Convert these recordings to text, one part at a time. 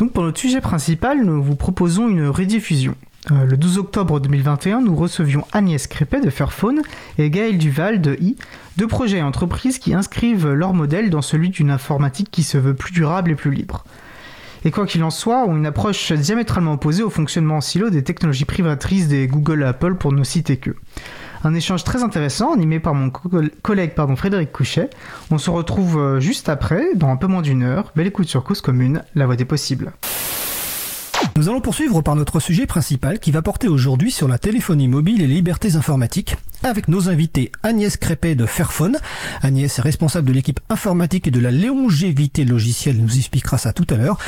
Donc pour notre sujet principal, nous vous proposons une rediffusion. Euh, le 12 octobre 2021, nous recevions Agnès Crépet de Fairphone et Gaël Duval de I, deux projets et entreprises qui inscrivent leur modèle dans celui d'une informatique qui se veut plus durable et plus libre. Et quoi qu'il en soit, ont une approche diamétralement opposée au fonctionnement en silo des technologies privatrices des Google et Apple pour ne citer que. Un échange très intéressant animé par mon collègue pardon, Frédéric Couchet. On se retrouve euh, juste après, dans un peu moins d'une heure. Belle écoute sur Cause Commune, la voix des possibles. Nous allons poursuivre par notre sujet principal qui va porter aujourd'hui sur la téléphonie mobile et les libertés informatiques avec nos invités Agnès Crépet de Fairphone. Agnès est responsable de l'équipe informatique et de la longévité logicielle, nous expliquera ça tout à l'heure.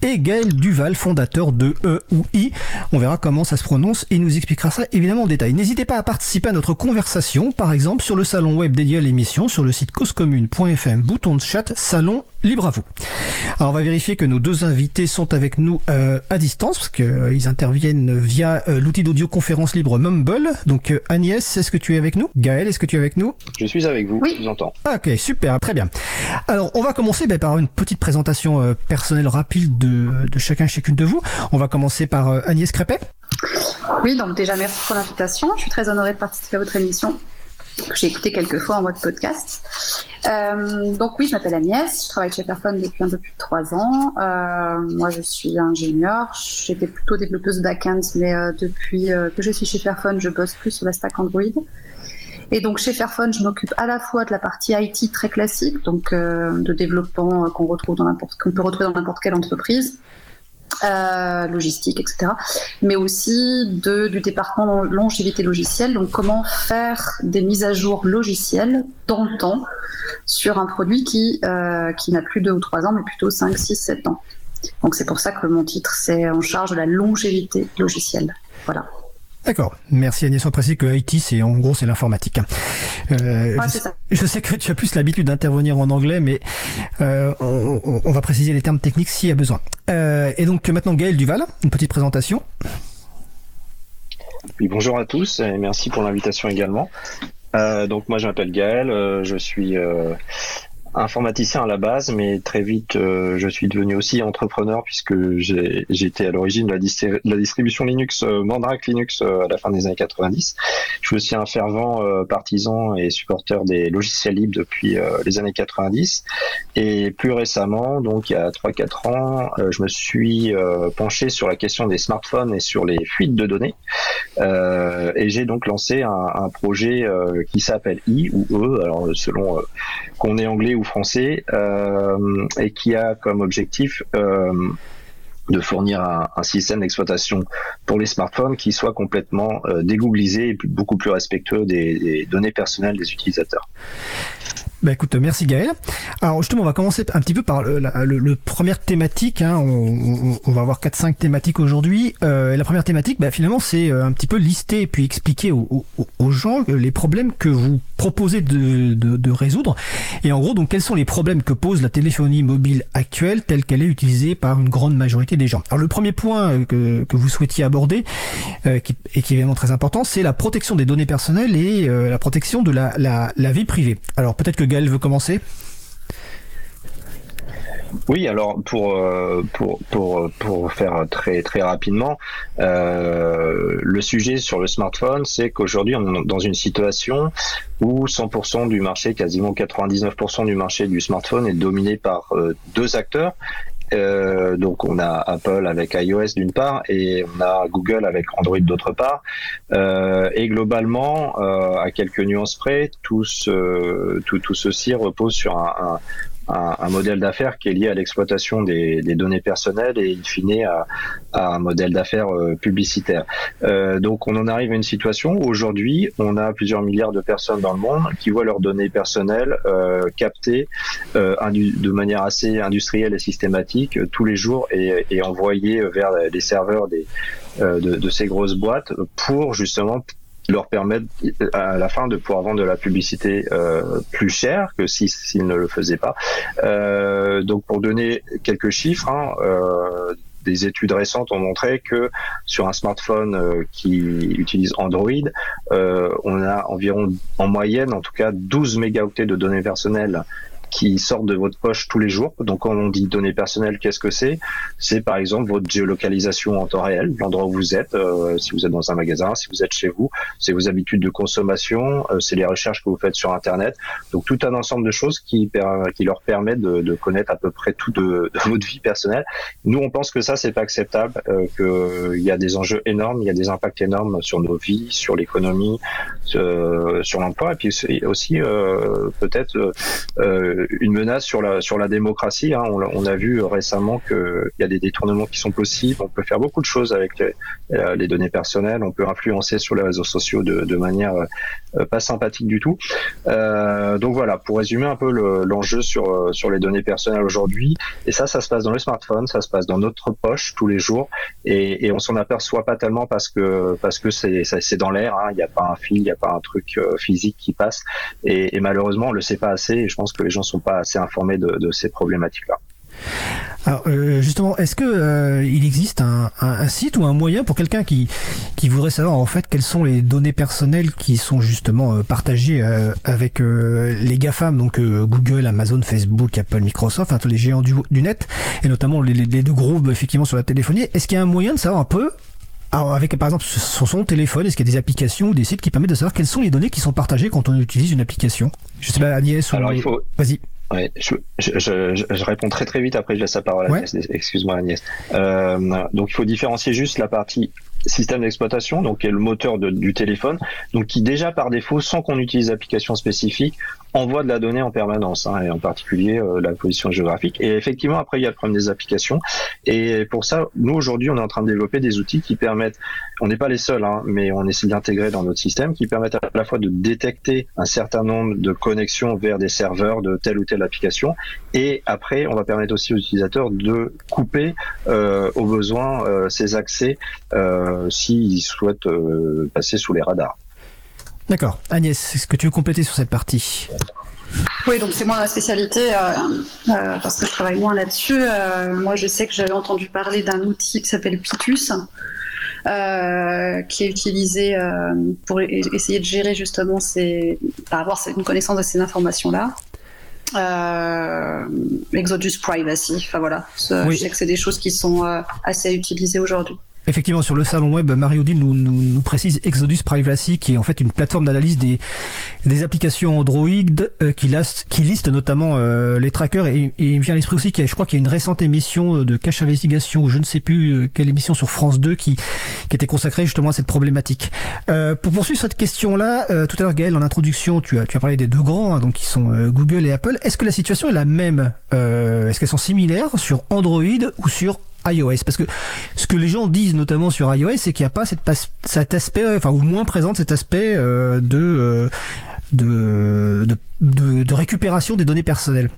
Et Gaël Duval, fondateur de E ou I. On verra comment ça se prononce et nous expliquera ça évidemment en détail. N'hésitez pas à participer à notre conversation, par exemple sur le salon web dédié à l'émission, sur le site causecommune.fm, bouton de chat, salon libre à vous. Alors on va vérifier que nos deux invités sont avec nous euh, à distance, parce qu'ils euh, interviennent via euh, l'outil d'audioconférence libre Mumble. Donc Agnès, est-ce que tu es avec nous? Gaël, est-ce que tu es avec nous? Je suis avec vous, oui. je vous entends. Ok, super, très bien. Alors, on va commencer ben, par une petite présentation euh, personnelle rapide de, de chacun chacune de vous. On va commencer par euh, Agnès Crépet. Oui, donc déjà merci pour l'invitation. Je suis très honorée de participer à votre émission que j'ai écouté quelques fois en mode podcast. Euh, donc oui, je m'appelle Agnès, je travaille chez Fairphone depuis un peu plus de trois ans. Euh, moi, je suis ingénieure. J'étais plutôt développeuse back-end, mais euh, depuis que je suis chez Fairphone, je bosse plus sur la stack Android. Et donc chez Fairphone, je m'occupe à la fois de la partie IT très classique, donc de développement qu'on peut retrouver dans n'importe quelle entreprise, euh, logistique, etc. Mais aussi de, du département longévité logicielle, donc comment faire des mises à jour logicielles dans le temps sur un produit qui, euh, qui n'a plus deux ou trois ans, mais plutôt 5, 6, 7 ans. Donc c'est pour ça que mon titre, c'est en charge de la longévité logicielle. Voilà. D'accord. Merci Agnès. On précise que IT, c'est en gros, c'est l'informatique. Euh, ouais, je, sais que tu as plus l'habitude d'intervenir en anglais, mais euh, on, on, va préciser les termes techniques s'il y a besoin. Euh, et donc maintenant, Gaël Duval, une petite présentation. Oui, bonjour à tous et merci pour l'invitation également. Euh, donc moi, je m'appelle Gaël, euh, je suis informaticien à la base, mais très vite euh, je suis devenu aussi entrepreneur puisque j'étais à l'origine de, la distribution Linux, euh, Mandrake Linux euh, à la fin des années 90. Je suis aussi un fervent euh, partisan et supporter des logiciels libres depuis euh, les années 90. Et plus récemment, donc il y a 3-4 ans, euh, je me suis penché sur la question des smartphones et sur les fuites de données. et j'ai donc lancé un, un projet qui s'appelle I ou E, alors selon qu'on est anglais ou français, euh, et qui a comme objectif euh, de fournir un, système d'exploitation pour les smartphones qui soit complètement euh, et beaucoup plus respectueux des données personnelles des utilisateurs. Bah écoute, merci Gaël. Alors justement, on va commencer un petit peu par le, la première thématique. Hein. On, va avoir 4-5 thématiques aujourd'hui. Euh, la première thématique, bah, finalement, c'est un petit peu lister et puis expliquer aux, gens les problèmes que vous proposez de, de, résoudre. Et en gros, donc, quels sont les problèmes que pose la téléphonie mobile actuelle telle qu'elle est utilisée par une grande majorité des gens? Alors le premier point que, que vous souhaitiez aborder, euh, qui, et qui est évidemment très important, c'est la protection des données personnelles et euh, la protection de la, la, la vie privée. Alors peut-être que Gaël veut commencer oui, alors pour euh, faire très très rapidement, euh, le sujet sur le smartphone, c'est qu'aujourd'hui on est dans une situation où 100% du marché, quasiment 99% du marché du smartphone est dominé par euh, deux acteurs. Euh, donc on a Apple avec iOS d'une part et on a Google avec Android d'autre part. Euh, et globalement, euh, à quelques nuances près, tout, ce, tout, tout ceci repose sur un, un un, modèle d'affaires qui est lié à l'exploitation des, des, données personnelles et in fine à, à un modèle d'affaires euh, publicitaire. Euh, donc on en arrive à une situation où aujourd'hui on a plusieurs milliards de personnes dans le monde qui voient leurs données personnelles euh, captées euh, de manière assez industrielle et systématique euh, tous les jours et, et envoyées vers les serveurs des, euh, de, de ces grosses boîtes pour justement leur permettre à la fin de pouvoir vendre de la publicité euh, plus chère que s'ils si, ne le faisaient pas. Euh, donc pour donner quelques chiffres, hein, euh, des études récentes ont montré que sur un smartphone euh, qui utilise Android, euh, on a environ en moyenne en tout cas 12 mégaoctets de données personnelles qui sortent de votre poche tous les jours. Donc quand on dit données personnelles, qu'est-ce que c'est? C'est par exemple votre géolocalisation en temps réel, l'endroit où vous êtes, euh, si vous êtes dans un magasin, si vous êtes chez vous, c'est vos habitudes de consommation, euh, c'est les recherches que vous faites sur Internet. Donc tout un ensemble de choses qui, qui leur permet de, de connaître à peu près tout de, de, votre vie personnelle. Nous, on pense que ça, c'est pas acceptable, euh, qu'il y a des enjeux énormes, il y a des impacts énormes sur nos vies, sur l'économie, euh, sur l'emploi, et puis aussi euh, peut-être euh, une menace sur la sur la démocratie. Hein. On, a vu récemment qu'il y a des détournements qui sont possibles. On peut faire beaucoup de choses avec les, les données personnelles. On peut influencer sur les réseaux sociaux de, manière pas sympathique du tout. donc voilà, pour résumer un peu l'enjeu sur sur les données personnelles aujourd'hui. Et ça, ça se passe dans le smartphone, ça se passe dans notre poche tous les jours, et, on s'en aperçoit pas tellement parce que parce que c'est c'est dans l'air. Hein. Il n'y a pas un fil, il n'y a pas un truc euh, physique qui passe, et, et, malheureusement, on le sait pas assez. Et je pense que les gens sont pas assez informés de, ces problématiques-là. Alors euh, justement, est-ce que euh, il existe un, site ou un moyen pour quelqu'un qui qui voudrait savoir en fait quelles sont les données personnelles qui sont justement euh, partagées avec les GAFAM, donc Google, Amazon, Facebook, Apple, Microsoft, enfin tous les géants du, du net, et notamment les, les deux groupes effectivement sur la téléphonie? Est-ce qu'il y a un moyen de savoir un peu alors avec par exemple sur son téléphone, est-ce qu'il y a des applications ou des sites qui permettent de savoir quelles sont les données qui sont partagées quand on utilise une application? Je sais pas Agnès ou Alors, il faut... vas-y. Ouais, je, je, je, je, réponds très très vite, après je laisse la parole à Agnès. Excuse-moi Agnès. Euh, donc il faut différencier juste la partie système d'exploitation, donc qui est le moteur de, du téléphone, donc qui déjà par défaut, sans qu'on utilise d'application spécifique, envoie de la donnée en permanence, hein, et en particulier euh, la position géographique. Et effectivement, après, il y a le problème des applications. Et pour ça, nous, aujourd'hui, on est en train de développer des outils qui permettent, on n'est pas les seuls, hein, mais on essaie d'intégrer dans notre système, qui permettent à la fois de détecter un certain nombre de connexions vers des serveurs de telle ou telle application. Et après, on va permettre aussi aux utilisateurs de couper euh, au besoin euh, ces accès euh, s'ils souhaitent euh, passer sous les radars. D'accord. Agnès, est-ce que tu veux compléter sur cette partie? Oui, donc c'est moi la spécialité euh, euh, parce que je travaille moins là-dessus. Euh, moi, je sais que j'avais entendu parler d'un outil qui s'appelle Picus, qui est utilisé pour essayer de gérer justement ces, avoir une connaissance de ces informations-là. Exodus Privacy, enfin voilà. Oui. Je sais que c'est des choses qui sont assez utilisées aujourd'hui. Effectivement, sur le salon web, Mario Deal nous, précise Exodus Privacy, qui est en fait une plateforme d'analyse des, applications Android euh, qui, liste, notamment euh, les trackers. Et, il me vient à l'esprit aussi qu'il je crois qu'il y a une récente émission de Cache Investigation, ou je ne sais plus euh, quelle émission sur France 2, qui, était consacrée justement à cette problématique. Euh, pour poursuivre cette question-là, euh, tout à l'heure Gaël, en introduction, tu as, tu as parlé des deux grands, hein, donc qui sont Google et Apple. Est-ce que la situation est la même Est-ce qu'elles sont similaires sur Android ou sur iOS. Parce que ce que les gens disent notamment sur iOS c'est qu'il n'y a pas cet aspect enfin ou moins présente cet aspect euh, de, euh, de, de, récupération des données personnelles.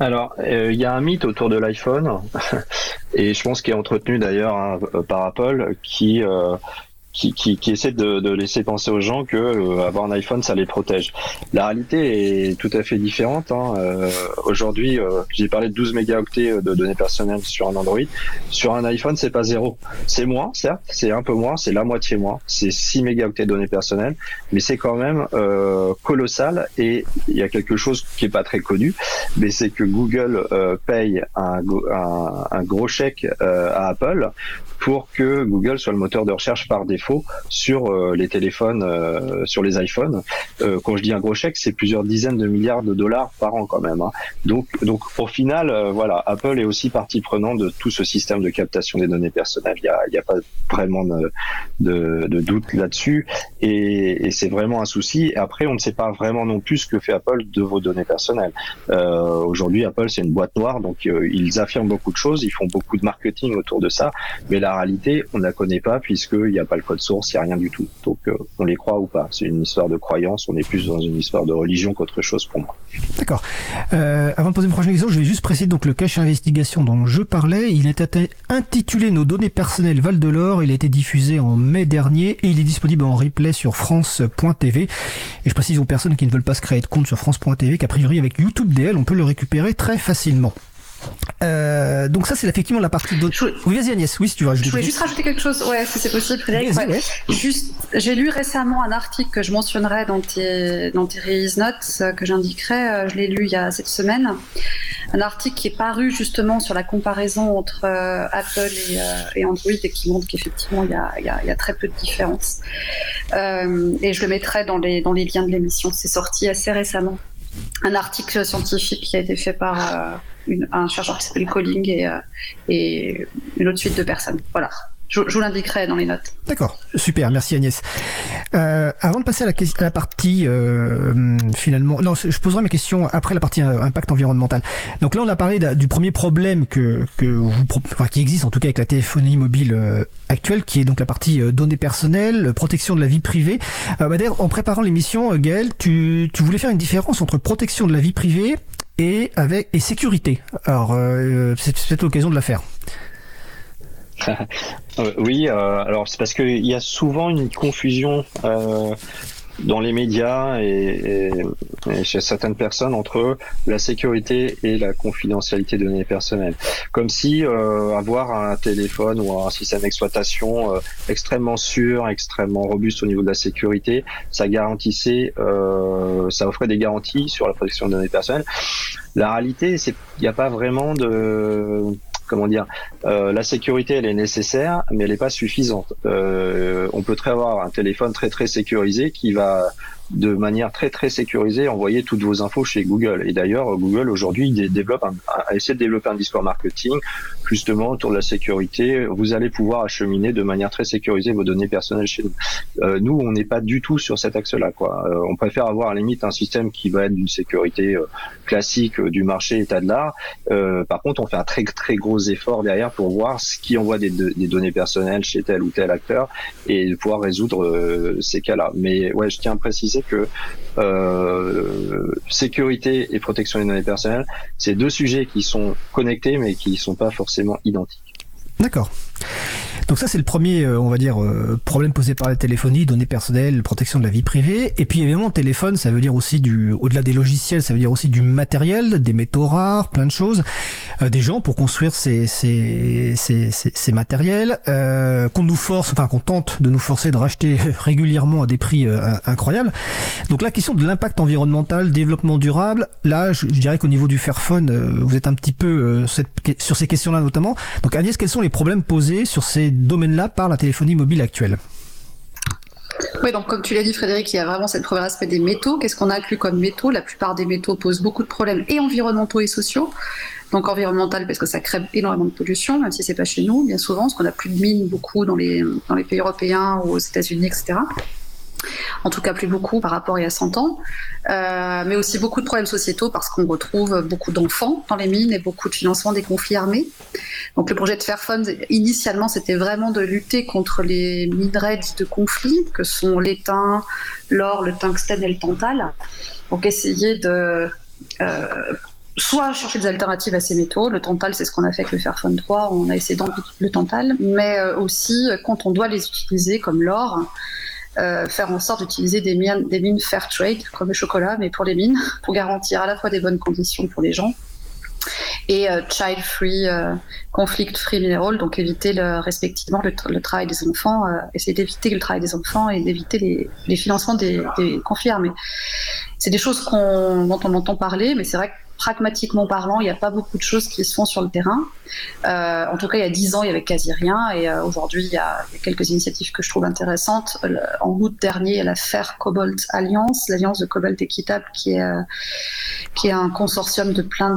Alors, il euh, y a un mythe autour de l'iPhone, et je pense qu'il est entretenu d'ailleurs hein, par Apple, qui qui, qui, qui, essaie de, de, laisser penser aux gens que euh, avoir un iPhone ça les protège. La réalité est tout à fait différente. Hein. Euh, Aujourd'hui, euh, j'ai parlé de 12 mégaoctets de données personnelles sur un Android. Sur un iPhone, c'est pas zéro. C'est moins, certes, c'est un peu moins, c'est la moitié moins. C'est 6 mégaoctets de données personnelles, mais c'est quand même euh, colossal. Et il y a quelque chose qui est pas très connu, mais c'est que Google euh, paye un, un, un, gros chèque à Apple pour que Google soit le moteur de recherche par défaut sur euh, les téléphones, euh, sur les iPhones. Euh, quand je dis un gros chèque, c'est plusieurs dizaines de milliards de dollars par an quand même. Hein. Donc, donc au final, euh, voilà, Apple est aussi partie prenante de tout ce système de captation des données personnelles. Il n'y a, a pas vraiment de, de, doute là-dessus, et, c'est vraiment un souci. Après, on ne sait pas vraiment non plus ce que fait Apple de vos données personnelles. Aujourd'hui, Apple c'est une boîte noire, donc ils affirment beaucoup de choses, ils font beaucoup de marketing autour de ça, mais la réalité, on ne la connaît pas puisqu'il n'y a pas le code source, il n'y a rien du tout. Donc euh, on les croit ou pas. C'est une histoire de croyance, on est plus dans une histoire de religion qu'autre chose pour moi. D'accord. Euh, avant de poser une prochaine question, je vais juste préciser donc le cache investigation dont je parlais. Il est intitulé Nos données personnelles Val de l'Or. Il a été diffusé en mai dernier et il est disponible en replay sur France.tv. Et je précise aux personnes qui ne veulent pas se créer de compte sur France.tv qu'a priori avec YouTube DL, on peut le récupérer très facilement. Euh, donc ça c'est effectivement la partie de... Oui vas-y Agnès, oui si tu veux Je voulais juste rajouter quelque chose, ouais si c'est possible Frédéric. Juste, j'ai lu récemment un article que je mentionnerai dans tes, dans tes release notes, euh, que j'indiquerai, euh, je l'ai lu il y a cette semaine, un article qui est paru justement sur la comparaison entre Apple et, Android et qui montre qu'effectivement il y a, y a, y a, très peu de différences. et je le mettrai dans les, dans les liens de l'émission, c'est sorti assez récemment. Un article scientifique qui a été fait par un chercheur qui s'appelle Colling et, euh, et une autre suite de personnes. Voilà. Je, vous l'indiquerai dans les notes. D'accord, super, merci Agnès. Euh, avant de passer à la, à la partie euh, finalement, non, je poserai mes questions après la partie euh, impact environnemental. Donc là, on a parlé du premier problème que, que vous, enfin, qui existe en tout cas avec la téléphonie mobile euh, actuelle, qui est donc la partie euh, données personnelles, protection de la vie privée. Bah, D'ailleurs, en préparant l'émission, Gaël, tu, tu voulais faire une différence entre protection de la vie privée et avec et sécurité. Alors euh, c'est peut-être l'occasion de la faire. Euh, oui, euh, alors c'est parce qu'il y a souvent une confusion euh, dans les médias et, chez certaines personnes entre la sécurité et la confidentialité de données personnelles. Comme si euh, avoir un téléphone ou un système d'exploitation euh, extrêmement sûr, extrêmement robuste au niveau de la sécurité, ça garantissait, euh, ça offrait des garanties sur la protection de données personnelles. La réalité, c'est qu'il n'y a pas vraiment de comment dire, euh, la sécurité elle est nécessaire, mais elle n'est pas suffisante. Euh, on peut très avoir un téléphone très très sécurisé qui va de manière très très sécurisée envoyer toutes vos infos chez Google. Et d'ailleurs, Google aujourd'hui développe un, a essayé de développer un discours marketing justement autour de la sécurité. Vous allez pouvoir acheminer de manière très sécurisée vos données personnelles chez nous. Euh, nous, on n'est pas du tout sur cet axe-là. Quoi. Euh, on préfère avoir à la limite un système qui va être d'une sécurité euh, classique euh, du marché état de l'art. par contre, on fait un très très gros effort derrière pour voir ce qui envoie des, des données personnelles chez tel ou tel acteur et pouvoir résoudre ces cas-là. Mais ouais, je tiens à préciser que euh, sécurité et protection des données personnelles, c'est deux sujets qui sont connectés mais qui ne sont pas forcément identiques. D'accord. Donc ça c'est le premier, euh, on va dire, euh, problème posé par la téléphonie, données personnelles, protection de la vie privée. Et puis évidemment, téléphone, ça veut dire aussi du, au-delà des logiciels, ça veut dire aussi du matériel, des métaux rares, plein de choses, euh, des gens pour construire ces ces ces, ces, matériels, qu'on nous force, enfin qu'on tente de nous forcer de racheter régulièrement à des prix incroyables. Donc la question de l'impact environnemental, développement durable, là, je, dirais qu'au niveau du Fairphone, vous êtes un petit peu sur ces questions-là notamment. Donc Agnès, quels sont les problèmes posés sur ces domaine-là par la téléphonie mobile actuelle. Oui, donc comme tu l'as dit Frédéric, il y a vraiment cette premier aspect des métaux. Qu'est-ce qu'on a inclus comme métaux? La plupart des métaux posent beaucoup de problèmes et environnementaux et sociaux. Donc environnemental parce que ça crée énormément de pollution, même si c'est pas chez nous, bien souvent, parce qu'on a plus de mines beaucoup dans les, dans les pays européens ou aux États-Unis, etc en tout cas plus beaucoup par rapport à il y a 100 ans, euh, mais aussi beaucoup de problèmes sociétaux parce qu'on retrouve beaucoup d'enfants dans les mines et beaucoup de financement des conflits armés. Donc le projet de Fairphone, initialement, c'était vraiment de lutter contre les minerais de conflit, que sont l'étain, l'or, le tungstène et le tantal. Donc essayer de... Euh, soit chercher des alternatives à ces métaux. Le tantal, c'est ce qu'on a fait avec le Fairphone 3. On a essayé d'enlever le tantal, mais euh, aussi quand on doit les utiliser, comme l'or, euh, faire en sorte d'utiliser des mines, des mines fair trade, comme le chocolat, mais pour les mines, pour garantir à la fois des bonnes conditions pour les gens et euh, child free, euh, conflict free mineral, donc éviter le, respectivement le, travail des enfants, essayer d'éviter le travail des enfants et d'éviter les, les, financements des, des conflits armés. C'est des choses qu'on, dont on entend parler, mais c'est vrai que pragmatiquement parlant, il n'y a pas beaucoup de choses qui se font sur le terrain. Euh, en tout cas, il y a dix ans, il y avait quasi rien. Et euh, aujourd'hui, il, y, a quelques initiatives que je trouve intéressantes. en août dernier, il y a la Fair Cobalt Alliance, l'alliance de cobalt équitable, qui est, euh, qui est un consortium de plein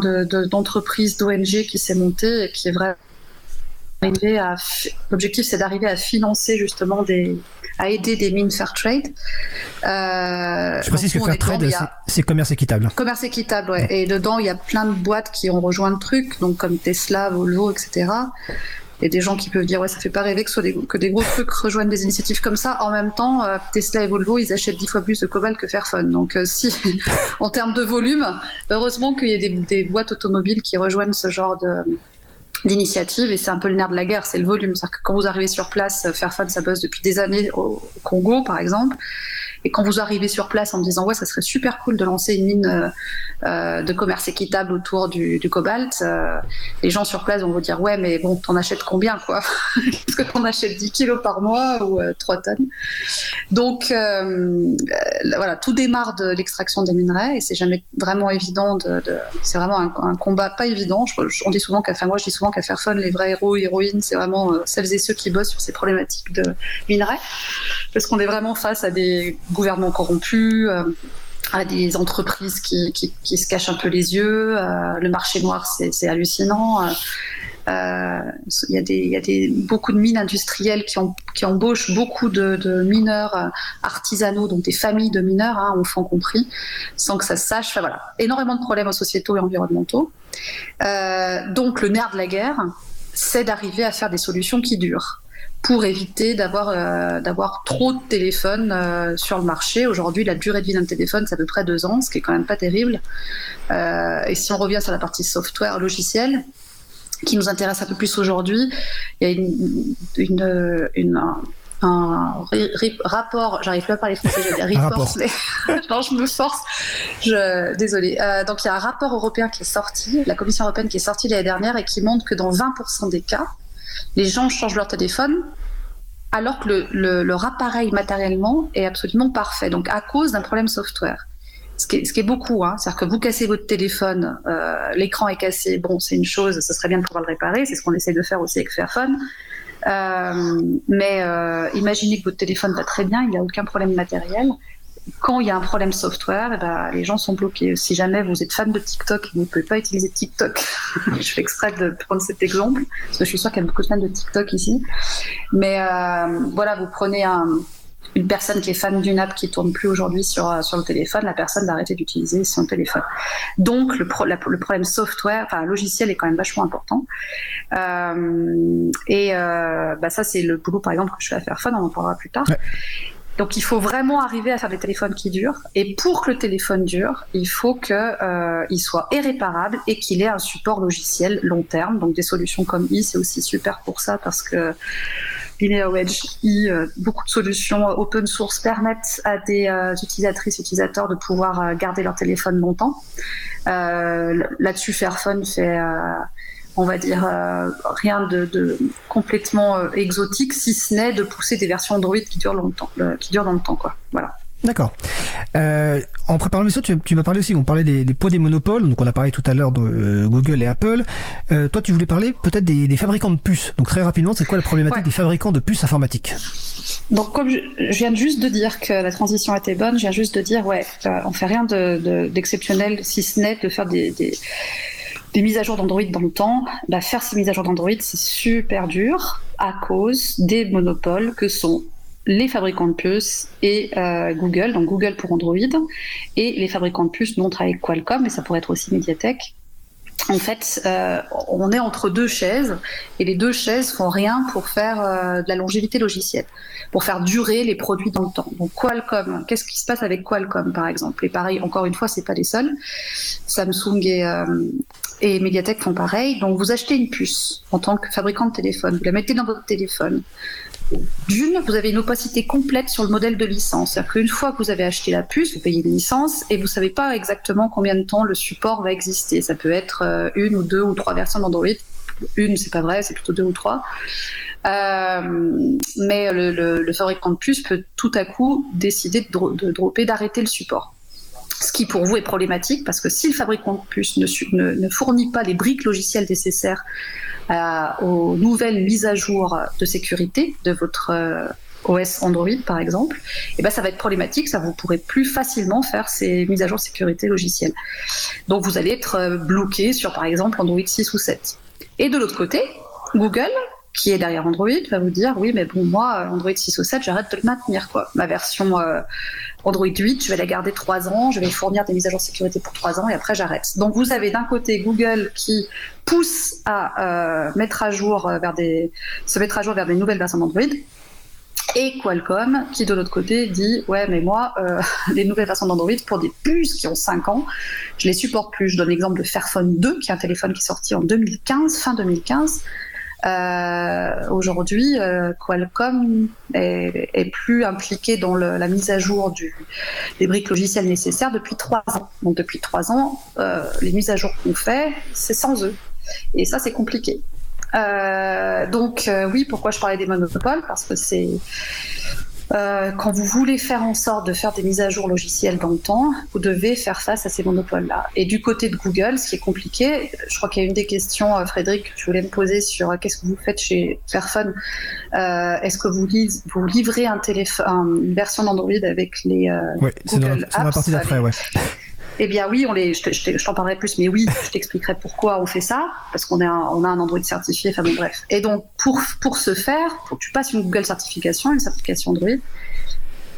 d'entreprises, de, d'ONG qui s'est monté et qui est vraiment à. L'objectif, c'est d'arriver à financer justement des, à aider des mines fair trade. Euh, Je précise que fair trade, c'est commerce équitable. Commerce équitable, ouais. Et dedans, il y a plein de boîtes qui ont rejoint le truc, donc comme Tesla, Volvo, etc. Et des gens qui peuvent dire ouais ça fait pas rêver que, soit des, que des gros trucs rejoignent des initiatives comme ça. En même temps, euh, Tesla et Volvo ils achètent dix fois plus de cobalt que Fairphone. Donc euh, si en termes de volume, heureusement qu'il y a des, des, boîtes automobiles qui rejoignent ce genre de, d'initiative et c'est un peu le nerf de la guerre, c'est le volume. C'est-à-dire que quand vous arrivez sur place, Fairphone ça bosse depuis des années au Congo par exemple. Et quand vous arrivez sur place en disant ouais, ça serait super cool de lancer une mine euh, de commerce équitable autour du, cobalt, euh, les gens sur place vont vous dire ouais, mais bon, t'en achètes combien quoi Est-ce que t'en achètes 10 kilos par mois ou 3 tonnes Donc voilà, tout démarre de l'extraction des minerais et c'est jamais vraiment évident. De, c'est vraiment un, combat pas évident. On dit souvent qu'à moi je dis souvent qu'à faire fun, les vrais héros héroïnes, c'est vraiment celles et ceux qui bossent sur ces problématiques de minerais, parce qu'on est vraiment face à des gouvernements corrompus. Euh, à des entreprises qui, qui, se cachent un peu les yeux. Euh, le marché noir, c'est hallucinant. Euh, il y a, des, y a des, beaucoup de mines industrielles qui, ont, qui embauchent beaucoup de, mineurs artisanaux, donc des familles de mineurs, hein, enfants compris, sans que ça se sache. Enfin, voilà, énormément de problèmes sociétaux et environnementaux. Donc le nerf de la guerre, c'est d'arriver à faire des solutions qui durent pour éviter d'avoir euh, d'avoir trop de téléphones euh, sur le marché. Aujourd'hui, la durée de vie d'un téléphone, c'est à peu près deux ans, ce qui est quand même pas terrible. Euh, et si on revient sur la partie software logiciel, qui nous intéresse un peu plus aujourd'hui, il y a une, une, une un rapport, j'arrive pas à parler français, je report, mais non, je me force. Je, désolé. Euh, donc il y a un rapport européen qui est sorti, la Commission européenne qui est sortie l'année dernière et qui montre que dans 20% des cas, les gens changent leur téléphone alors que le, le, leur appareil matériellement est absolument parfait. Donc à cause d'un problème software. Ce qui, est, est beaucoup, hein. c'est-à-dire que vous cassez votre téléphone, euh, l'écran est cassé, bon, c'est une chose, ce serait bien de pouvoir le réparer, c'est ce qu'on essaie de faire aussi avec Fairphone. Euh, mais euh, imaginez que votre téléphone va très bien, il n'y a aucun problème matériel. Quand il y a un problème software, eh ben, les gens sont bloqués. Si jamais vous êtes fan de TikTok et vous ne pouvez pas utiliser TikTok, je fais exprès de prendre cet exemple, parce que je suis sûre qu'il y a beaucoup de fans de TikTok ici. Mais euh, voilà, vous prenez un, une personne qui est fan d'une app qui tourne plus aujourd'hui sur, euh, sur le téléphone, la personne va arrêter d'utiliser son téléphone. Donc le, problème software, enfin logiciel est quand même vachement important. Euh, et bah ça c'est le boulot par exemple que je fais à Fairphone, on en parlera plus tard. Donc il faut vraiment arriver à faire des téléphones qui durent. Et pour que le téléphone dure, il faut qu'il euh, soit irréparable et qu'il ait un support logiciel long terme. Donc des solutions comme i, c'est aussi super pour ça parce que LinearWedge i, euh, beaucoup de solutions open source permettent à des euh, utilisatrices, utilisateurs de pouvoir euh, garder leur téléphone longtemps. Euh, Là-dessus, Fairphone fait on va dire, euh, rien de, de complètement euh, exotique, si ce n'est de pousser des versions Android qui durent longtemps, euh, qui durent dans le temps, quoi. Voilà. D'accord. Euh, en préparant l'émission, tu, tu m'as parlé aussi, on parlait des, des, poids des monopoles, donc on a parlé tout à l'heure de euh, Google et Apple. Euh, toi, tu voulais parler peut-être des, des, fabricants de puces. Donc très rapidement, c'est quoi la problématique ouais. des fabricants de puces informatiques? Donc comme je, je, viens juste de dire que la transition était bonne, je viens juste de dire, ouais, on fait rien d'exceptionnel, de, si ce n'est de faire des, des des mises à jour d'Android dans le temps, bah, faire ces mises à jour d'Android, c'est super dur à cause des monopoles que sont les fabricants de puces et euh, Google, donc Google pour Android, et les fabricants de puces non travaillent avec Qualcomm, mais ça pourrait être aussi Mediatek, en fait, euh, on est entre deux chaises et les deux chaises font rien pour faire euh, de la longévité logicielle, pour faire durer les produits dans le temps. Donc Qualcomm, qu'est-ce qui se passe avec Qualcomm par exemple? Et pareil, encore une fois, c'est pas les seuls. Samsung et, et Mediatek font pareil. Donc vous achetez une puce en tant que fabricant de téléphone, vous la mettez dans votre téléphone. D'une, vous avez une opacité complète sur le modèle de licence. C'est-à-dire qu'une fois que vous avez acheté la puce, vous payez une licence et vous ne savez pas exactement combien de temps le support va exister. Ça peut être euh, une ou deux ou trois versions d'Android. Une, c'est pas vrai, c'est plutôt deux ou trois. Euh, mais le, fabricant de puce peut tout à coup décider de, de dropper, d'arrêter le support. Ce qui pour vous est problématique parce que si le fabricant de ne, fournit pas les briques logicielles nécessaires euh, aux nouvelles mises à jour de sécurité de votre euh, OS Android par exemple, et eh ben ça va être problématique, ça vous pourrez plus facilement faire ces mises à jour de sécurité logicielle. Donc vous allez être euh, bloqué sur par exemple Android 6 ou 7. Et de l'autre côté, Google qui est derrière Android va vous dire oui mais bon moi Android 6 ou 7 j'arrête de le maintenir quoi ma version Android 8 je vais la garder 3 ans je vais fournir des mises à jour de sécurité pour 3 ans et après j'arrête. Donc vous avez d'un côté Google qui pousse à euh, mettre à jour vers des se mettre à jour vers des nouvelles versions d'Android et Qualcomm qui de l'autre côté dit ouais mais moi euh, les nouvelles versions d'Android pour des puces qui ont 5 ans je les supporte plus. Je donne l'exemple de Fairphone 2 qui est un téléphone qui est sorti en 2015 fin 2015 Euh, aujourd'hui, euh, Qualcomm est, plus impliqué dans la mise à jour des briques logicielles nécessaires depuis trois ans. Donc depuis trois ans, euh, les mises à jour qu'on fait, c'est sans eux. Et ça, c'est compliqué. Donc oui, pourquoi je parlais des monopoles? Parce que c'est euh, quand vous voulez faire en sorte de faire des mises à jour logicielles dans le temps, vous devez faire face à ces monopoles-là. Et du côté de Google, ce qui est compliqué, je crois qu'il y a une des questions, euh, Frédéric, que tu voulais me poser sur euh, qu'est-ce que vous faites chez Fairphone. Euh, Est-ce que vous, vous livrez un téléphone, une version d'Android avec les euh, oui, Google c'est dans, la partie d'après, ouais. Eh bien oui, on les, je, t'en parlerai plus, mais oui, je t'expliquerai pourquoi on fait ça, parce qu'on on a un Android certifié, enfin bon bref. Et donc pour, pour ce faire, que tu passes une Google certification, une certification Android,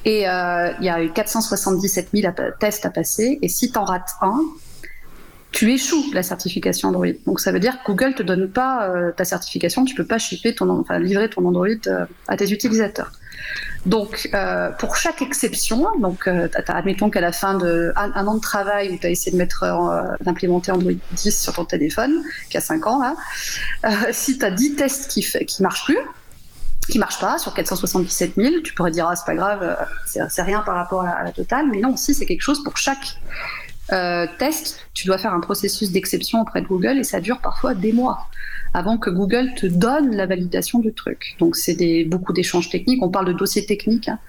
et euh, il y a eu 477 000 tests à passer, et si tu en rates un, tu échoues la certification Android. Donc ça veut dire que Google te donne pas euh, ta certification, tu peux pas shipper ton, enfin, livrer ton Android euh, à tes utilisateurs. Donc, euh, pour chaque exception, donc, euh, admettons qu'à la fin d'un un, an de travail où tu as essayé de mettre euh, d'implémenter Android 10 sur ton téléphone, qui a 5 ans, si tu as 10 tests qui, qui marchent plus, qui marchent pas sur 477 000, tu pourrais dire, ah, c'est pas grave, c'est rien par rapport à, à la totale, mais non, si, c'est quelque chose pour chaque test, tu dois faire un processus d'exception auprès de Google et ça dure parfois des mois avant que Google te donne la validation du truc. Donc c'est beaucoup d'échanges techniques, on parle de dossiers techniques. Hein.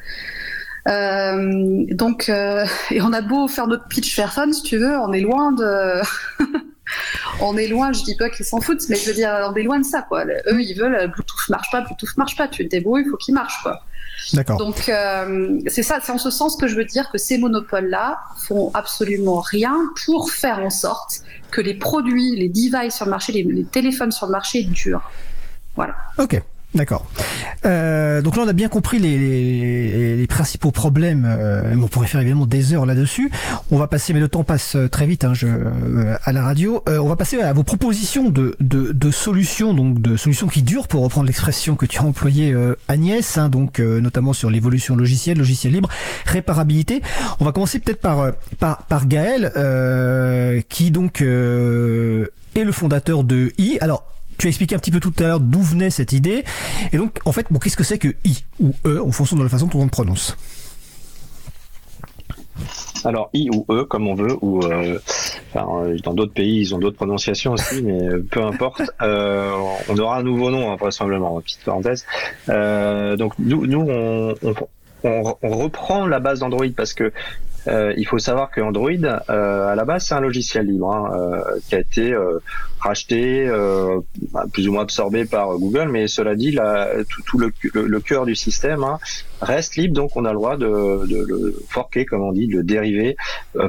Euh, donc, euh, et on a beau faire notre pitch Fairphone, si tu veux, on est loin de. on est loin, je dis pas qu'ils s'en foutent, mais je veux dire, on est loin de ça, quoi. Eux, ils veulent Bluetooth marche pas, Bluetooth marche pas, tu te débrouilles, il faut qu'il marche, quoi. D'accord. Donc, euh, c'est ça, c'est en ce sens que je veux dire que ces monopoles-là font absolument rien pour faire en sorte que les produits, les devices sur le marché, les, les téléphones sur le marché durent. Voilà. Ok. D'accord. Euh, donc là, on a bien compris les, les, les principaux problèmes. Euh, on pourrait faire évidemment des heures là-dessus. On va passer, mais le temps passe très vite hein, je, euh, à la radio. Euh, on va passer à vos propositions de, de, de, solutions, donc de solutions qui durent, pour reprendre l'expression que tu as employée, euh, Agnès, hein, donc euh, notamment sur l'évolution logicielle, logiciel libre, réparabilité. On va commencer peut-être par, par, par Gaël, qui donc est le fondateur de I. Alors tu as expliqué un petit peu tout à l'heure d'où venait cette idée. Et donc, en fait, bon, qu'est-ce que c'est que I ou E en fonction de la façon dont on le prononce alors I ou E comme on veut ou euh, enfin, dans d'autres pays ils ont d'autres prononciations aussi mais peu importe euh, on aura un nouveau nom hein, vraisemblablement petite parenthèse euh, donc nous, nous on, reprend la base d'Android parce que euh, il faut savoir que Android, euh, à la base, c'est un logiciel libre hein, euh, qui a été euh, racheté, euh, bah, plus ou moins absorbé par Google, mais cela dit, tout, le, le, le, cœur du système hein, reste libre, donc on a le droit de, de, le forquer, comme on dit, de le dériver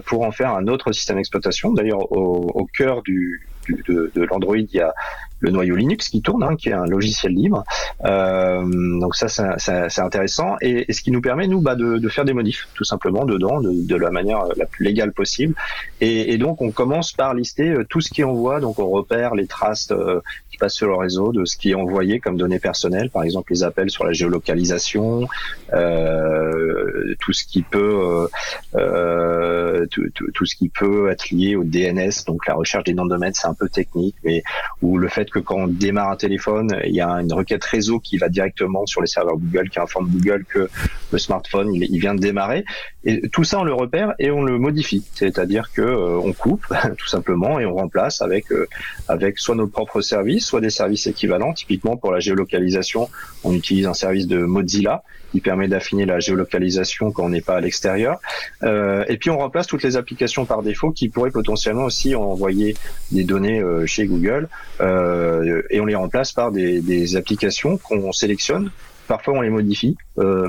pour en faire un autre système d'exploitation. D'ailleurs, au, au cœur du, de, de l'Android, il y a le noyau Linux qui tourne, hein, qui est un logiciel libre. Euh, donc ça, c'est intéressant. Et, et, ce qui nous permet, nous, bah, de, de, faire des modifs, tout simplement, dedans, de, de, la manière la plus légale possible. Et, et, donc, on commence par lister euh, tout ce qui envoie. Donc, on repère les traces euh, qui passent sur le réseau de ce qui est envoyé comme données personnelles, par exemple les appels sur la géolocalisation, euh, tout ce qui peut, euh, tout, tout, tout, ce qui peut être lié au DNS, donc la recherche des noms de domaine, c'est un peu technique, mais ou le fait que quand on démarre un téléphone, il y a une requête réseau qui va directement sur les serveurs Google, qui informe Google que le smartphone il, vient de démarrer. Et tout ça, on le repère et on le modifie. C'est-à-dire que euh, on coupe tout simplement et on remplace avec euh, avec soit nos propres services, soit des services équivalents. Typiquement pour la géolocalisation, on utilise un service de Mozilla qui permet d'affiner la géolocalisation quand on n'est pas à l'extérieur. Euh, et puis on remplace toutes les applications par défaut qui pourraient potentiellement aussi envoyer des données euh, chez Google euh, et on les remplace par des, des applications qu'on sélectionne. Parfois on les modifie,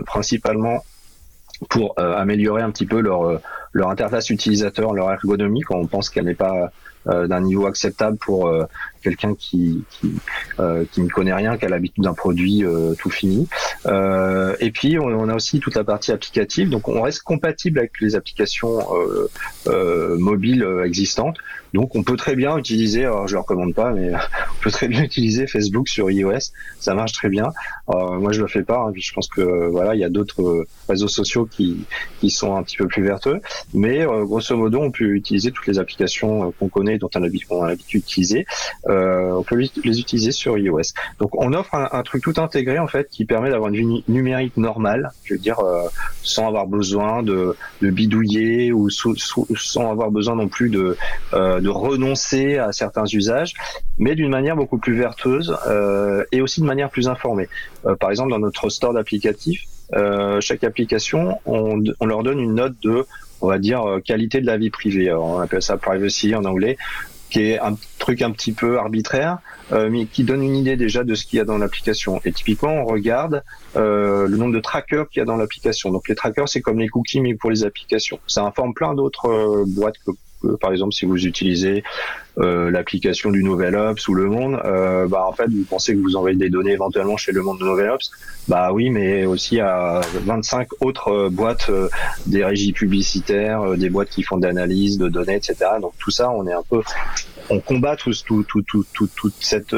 principalement pour euh, améliorer un petit peu leur, euh, leur interface utilisateur, leur ergonomie quand on pense qu'elle n'est pas euh, d'un niveau acceptable pour quelqu'un qui qui, qui ne connaît rien, qui a l'habitude d'un produit tout fini. et puis on, a aussi toute la partie applicative. Donc on reste compatible avec les applications mobiles existantes. Donc on peut très bien utiliser, alors je le recommande pas, mais on peut très bien utiliser Facebook sur iOS. Ça marche très bien. moi je le fais pas. Hein, je pense que voilà, il y a d'autres réseaux sociaux qui qui sont un petit peu plus vertueux. Mais grosso modo, on peut utiliser toutes les applications qu'on connaît, dont on a l'habitude d'utiliser. On peut les utiliser sur iOS. Donc on offre un, truc tout intégré en fait qui permet d'avoir une vie numérique normale, je veux dire, sans avoir besoin de, bidouiller ou sans avoir besoin non plus de de renoncer à certains usages, mais d'une manière beaucoup plus vertueuse euh, et aussi de manière plus informée. Euh, par exemple, dans notre store d'applicatifs, euh, chaque application, on, on, leur donne une note de, on va dire, qualité de la vie privée. on appelle ça privacy en anglais qui est un truc un petit peu arbitraire, mais qui donne une idée déjà de ce qu'il y a dans l'application. Et typiquement, on regarde le nombre de trackers qu'il y a dans l'application. Donc les trackers, c'est comme les cookies, mais pour les applications. Ça informe plein d'autres boîtes que par exemple, si vous utilisez euh, l'application du Nouvel Ops ou Le Monde, euh, bah en fait, vous pensez que vous envoyez des données éventuellement chez Le Monde de Nouvel Ops, bah oui, mais aussi à 25 autres euh, boîtes, des régies publicitaires, des boîtes qui font d'analyse de données, etc. Donc tout ça, on est un peu, on combat tout, tout, tout, tout, tout toute cette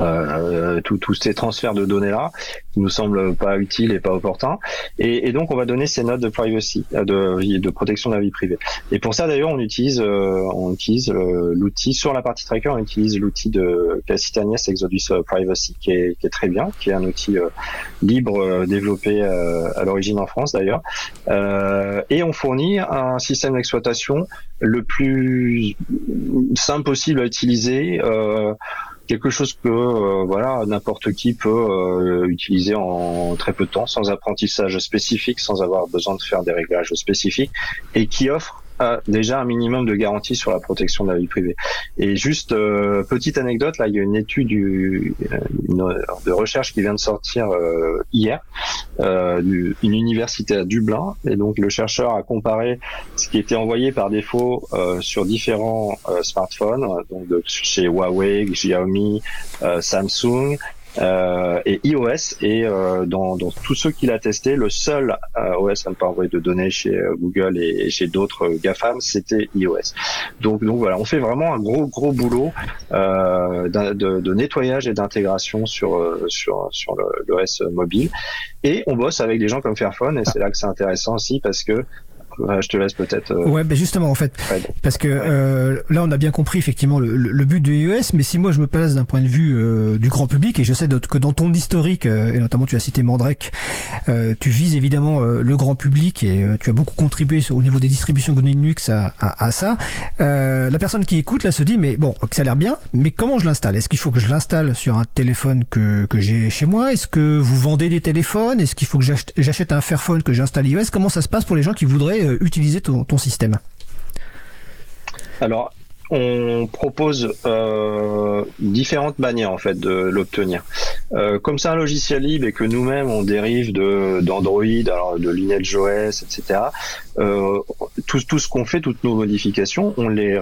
euh, tous ces transferts de données là qui nous semblent pas utiles et pas opportuns. Et, et, donc on va donner ces notes de privacy euh, de, de protection de la vie privée. Et pour ça d'ailleurs on utilise euh, on utilise euh, l'outil sur la partie tracker on utilise l'outil de Cassitanias Exodus Privacy qui est, qui est, très bien qui est un outil libre développé à l'origine en France d'ailleurs. Et on fournit un système d'exploitation le plus simple possible à utiliser quelque chose que euh, voilà n'importe qui peut euh, utiliser en très peu de temps, sans apprentissage spécifique, sans avoir besoin de faire des réglages spécifiques, et qui offre déjà un minimum de garantie sur la protection de la vie privée. Et juste euh, petite anecdote, là, il y a une étude du, de recherche qui vient de sortir euh, hier, euh, du, une université à Dublin, et donc le chercheur a comparé ce qui était envoyé par défaut sur différents smartphones, donc chez Huawei, Xiaomi, Samsung, euh, et iOS et euh, dans, dans tous ceux qu'il a testé, le seul euh, OS à ne pas envoyer de données chez euh, Google et, chez d'autres GAFAM, c'était iOS. Donc, donc voilà, on fait vraiment un gros gros boulot de, de, nettoyage et d'intégration sur sur sur l'OS mobile et on bosse avec des gens comme Fairphone et c'est là que c'est intéressant aussi parce que je te laisse peut-être. Euh, ouais, ben justement en fait, parce que euh, là on a bien compris effectivement le, le, but de iOS, mais si moi je me place d'un point de vue euh, du grand public et je sais que dans ton historique et notamment tu as cité Mandrake, tu vises évidemment le grand public et tu as beaucoup contribué au niveau des distributions GNU Linux à, à, à ça. la personne qui écoute là se dit mais bon ça a l'air bien, mais comment je l'installe? Est-ce qu'il faut que je l'installe sur un téléphone que que j'ai chez moi? Est-ce que vous vendez des téléphones? Est-ce qu'il faut que j'achète un Fairphone que j'installe iOS? Comment ça se passe pour les gens qui voudraient euh, utiliser ton, système Alors, on propose euh, différentes manières en fait de l'obtenir. Euh, comme c'est un logiciel libre et que nous-mêmes on dérive de d'Android, alors de Lineage OS, etc. tout, tout ce qu'on fait, toutes nos modifications, on les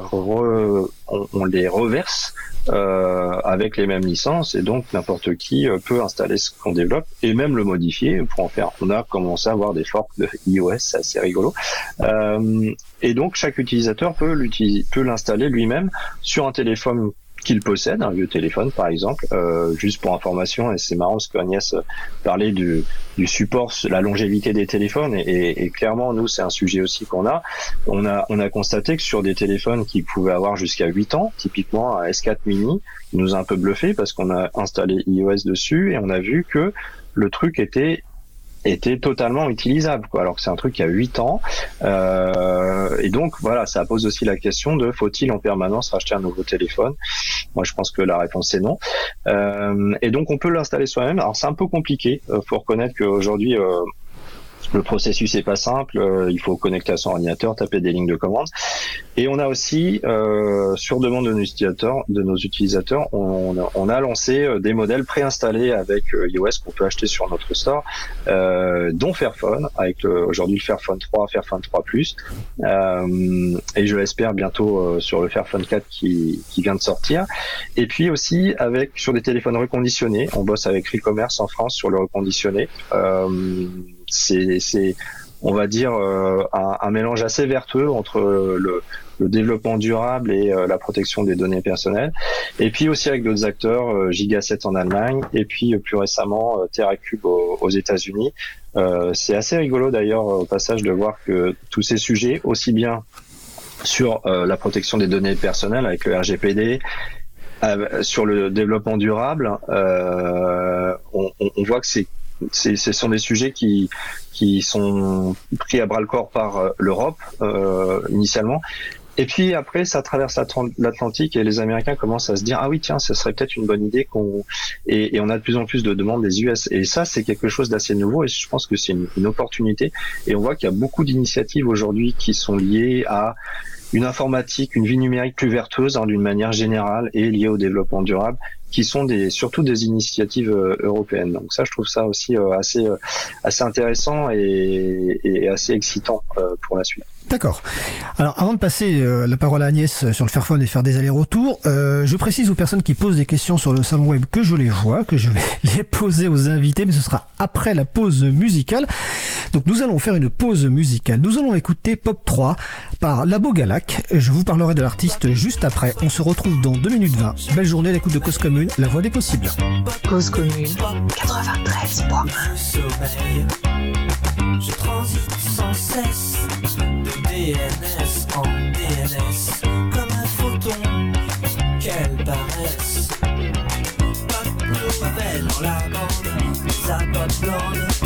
on, les reverse euh, avec les mêmes licences et donc n'importe qui euh, peut installer ce qu'on développe et même le modifier pour en faire. On a commencé à avoir des forks de iOS, assez rigolo. Euh, et donc chaque utilisateur peut l'installer lui-même sur un téléphone qu'il possède, un vieux téléphone par exemple, euh, juste pour information, et c'est marrant parce qu'Agnès parlait du, du support, la longévité des téléphones, et, et clairement nous c'est un sujet aussi qu'on a. On a on a constaté que sur des téléphones qui pouvaient avoir jusqu'à 8 ans, typiquement un S4 mini, nous a un peu bluffé parce qu'on a installé iOS dessus et on a vu que le truc était était totalement utilisable, alors que c'est un truc qui a 8 ans. Euh, et donc voilà, ça pose aussi la question de faut-il en permanence racheter un nouveau téléphone? Moi, je pense que la réponse est non. Euh, et donc on peut l'installer soi-même. Alors c'est un peu compliqué. Euh, faut reconnaître qu'aujourd'hui le processus est pas simple. Euh, il faut connecter à son ordinateur, taper des lignes de commande. Et on a aussi, euh, sur demande de nos utilisateurs, de nos utilisateurs on, a lancé euh, des modèles préinstallés avec iOS qu'on peut acheter sur notre store, euh, dont Fairphone, avec aujourd'hui le Fairphone 3, Fairphone 3 Plus, euh, et je l'espère bientôt sur le Fairphone 4 qui, qui vient de sortir. Et puis aussi avec sur des téléphones reconditionnés, on bosse avec Recommerce en France sur le reconditionné. Euh, c'est, on va dire, euh, un, mélange assez vertueux entre le, développement durable et euh, la protection des données personnelles. Et puis aussi avec d'autres acteurs, euh, Giga7 en Allemagne, et puis plus récemment TerraCube aux, États-Unis. c'est assez rigolo d'ailleurs au passage de voir que tous ces sujets, aussi bien sur la protection des données personnelles avec le RGPD sur le développement durable, on, voit que c'est ce sont des sujets qui, qui sont pris à bras le corps par euh, l'Europe euh, initialement. Et puis après, ça traverse l'Atlantique et les Américains commencent à se dire ah oui tiens, ce serait peut-être une bonne idée qu'on et, on a de plus en plus de demandes des US et ça c'est quelque chose d'assez nouveau et je pense que c'est une, une, opportunité et on voit qu'il y a beaucoup d'initiatives aujourd'hui qui sont liées à une informatique, une vie numérique plus vertueuse hein, d'une manière générale et liée au développement durable qui sont des, surtout des initiatives euh, européennes. Donc ça, je trouve ça aussi euh, assez, euh, assez intéressant et, et assez excitant pour la suite. D'accord. Alors avant de passer euh, la parole à Agnès sur le Fairphone et faire des allers-retours, euh, je précise aux personnes qui posent des questions sur le salon web que je les vois, que je vais les poser aux invités, mais ce sera après la pause musicale. Donc nous allons faire une pause musicale. Nous allons écouter Pop 3 par Labo Galac. Je vous parlerai de l'artiste juste après. On se retrouve dans 2 minutes 20. Belle journée à l'écoute de Cause Commune, la voix des possibles. Cause Commune 93 Je transite sans cesse DNS en DNS comme un photon. Quelle paresse! Pop nouvelle dans la bande, ça pop blonde.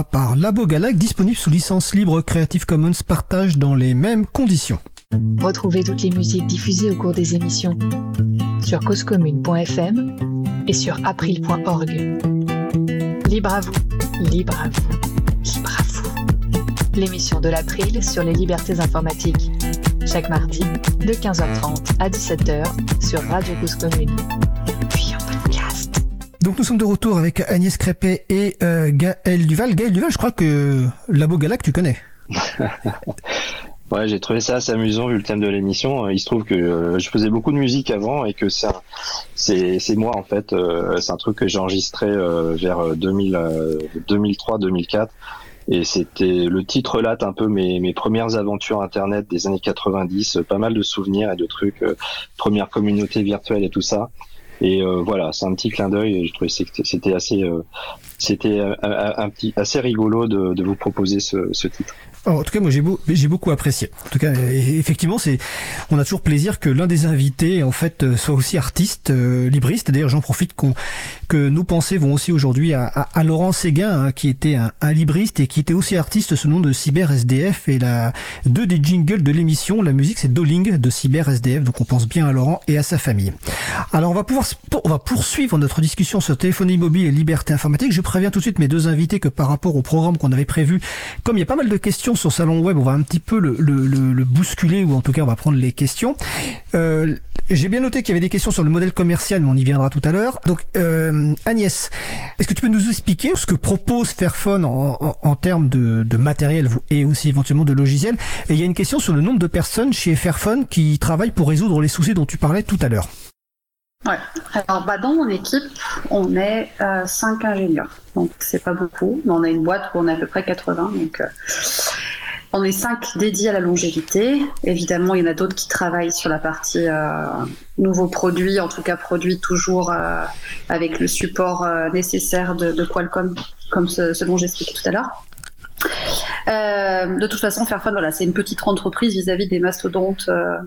par Labo Galac, disponible sous licence libre Creative Commons partage dans les mêmes conditions. Retrouvez toutes les musiques diffusées au cours des émissions sur causecommune.fm et sur april.org. Libre à vous, libre à vous, libre à vous. L'émission de l'April sur les libertés informatiques. Chaque mardi, de 15h30 à 17h sur Radio Cause Commune. Donc nous sommes de retour avec Agnès Crépet et euh, Gaël Duval. Gaël Duval, je crois que Labo Galac, tu connais. ouais, j'ai trouvé ça assez amusant vu le thème de l'émission. Il se trouve que euh, je faisais beaucoup de musique avant et que c'est, c'est moi en fait. Euh, c'est un truc que j'ai enregistré vers 2000, 2003-2004 Et c'était le titre relate un peu mes, mes premières aventures internet des années 90, pas mal de souvenirs et de trucs, première communauté virtuelle et tout ça. Et voilà, c'est un petit clin d'œil. Je trouvais que c'était assez, c'était un, petit, assez rigolo de, de vous proposer ce, ce titre. En tout cas, moi j'ai, j'ai beaucoup apprécié. En tout cas, effectivement, c'est, on a toujours plaisir que l'un des invités, en fait, euh, soit aussi artiste, euh, libriste. D'ailleurs, j'en profite qu'on, que nos pensées vont aussi aujourd'hui à, à, Laurent Séguin, hein, qui était un, un, libriste et qui était aussi artiste sous le nom de Cyber SDF. Et la deux des jingles de l'émission, la musique, c'est Doling de Cyber SDF. Donc, on pense bien à Laurent et à sa famille. Alors, on va pouvoir, on va poursuivre notre discussion sur téléphonie mobile et liberté informatique. Je préviens tout de suite mes deux invités que par rapport au programme qu'on avait prévu, comme il y a pas mal de questions sur Salon Web, on va un petit peu le, bousculer ou en tout cas on va prendre les questions. Euh, j'ai bien noté qu'il y avait des questions sur le modèle commercial, mais on y viendra tout à l'heure. Donc euh, Agnès, est-ce que tu peux nous expliquer ce que propose Fairphone en, termes de, matériel et aussi éventuellement de logiciel Et il y a une question sur le nombre de personnes chez Fairphone qui travaillent pour résoudre les soucis dont tu parlais tout à l'heure. Ouais. Alors, bah, dans mon équipe, on est euh, 5 ingénieurs. Donc, c'est pas beaucoup, on a une boîte où on est à peu près 80. Donc, euh, on est 5 dédiés à la longévité. Évidemment, il y en a d'autres qui travaillent sur la partie euh, nouveaux produits, en tout cas produits toujours euh, avec le support nécessaire de, de, Qualcomm, comme ce, ce dont j'expliquais tout à l'heure. Euh, de toute façon, Fairphone, voilà, c'est une petite entreprise vis-à-vis des mastodontes euh,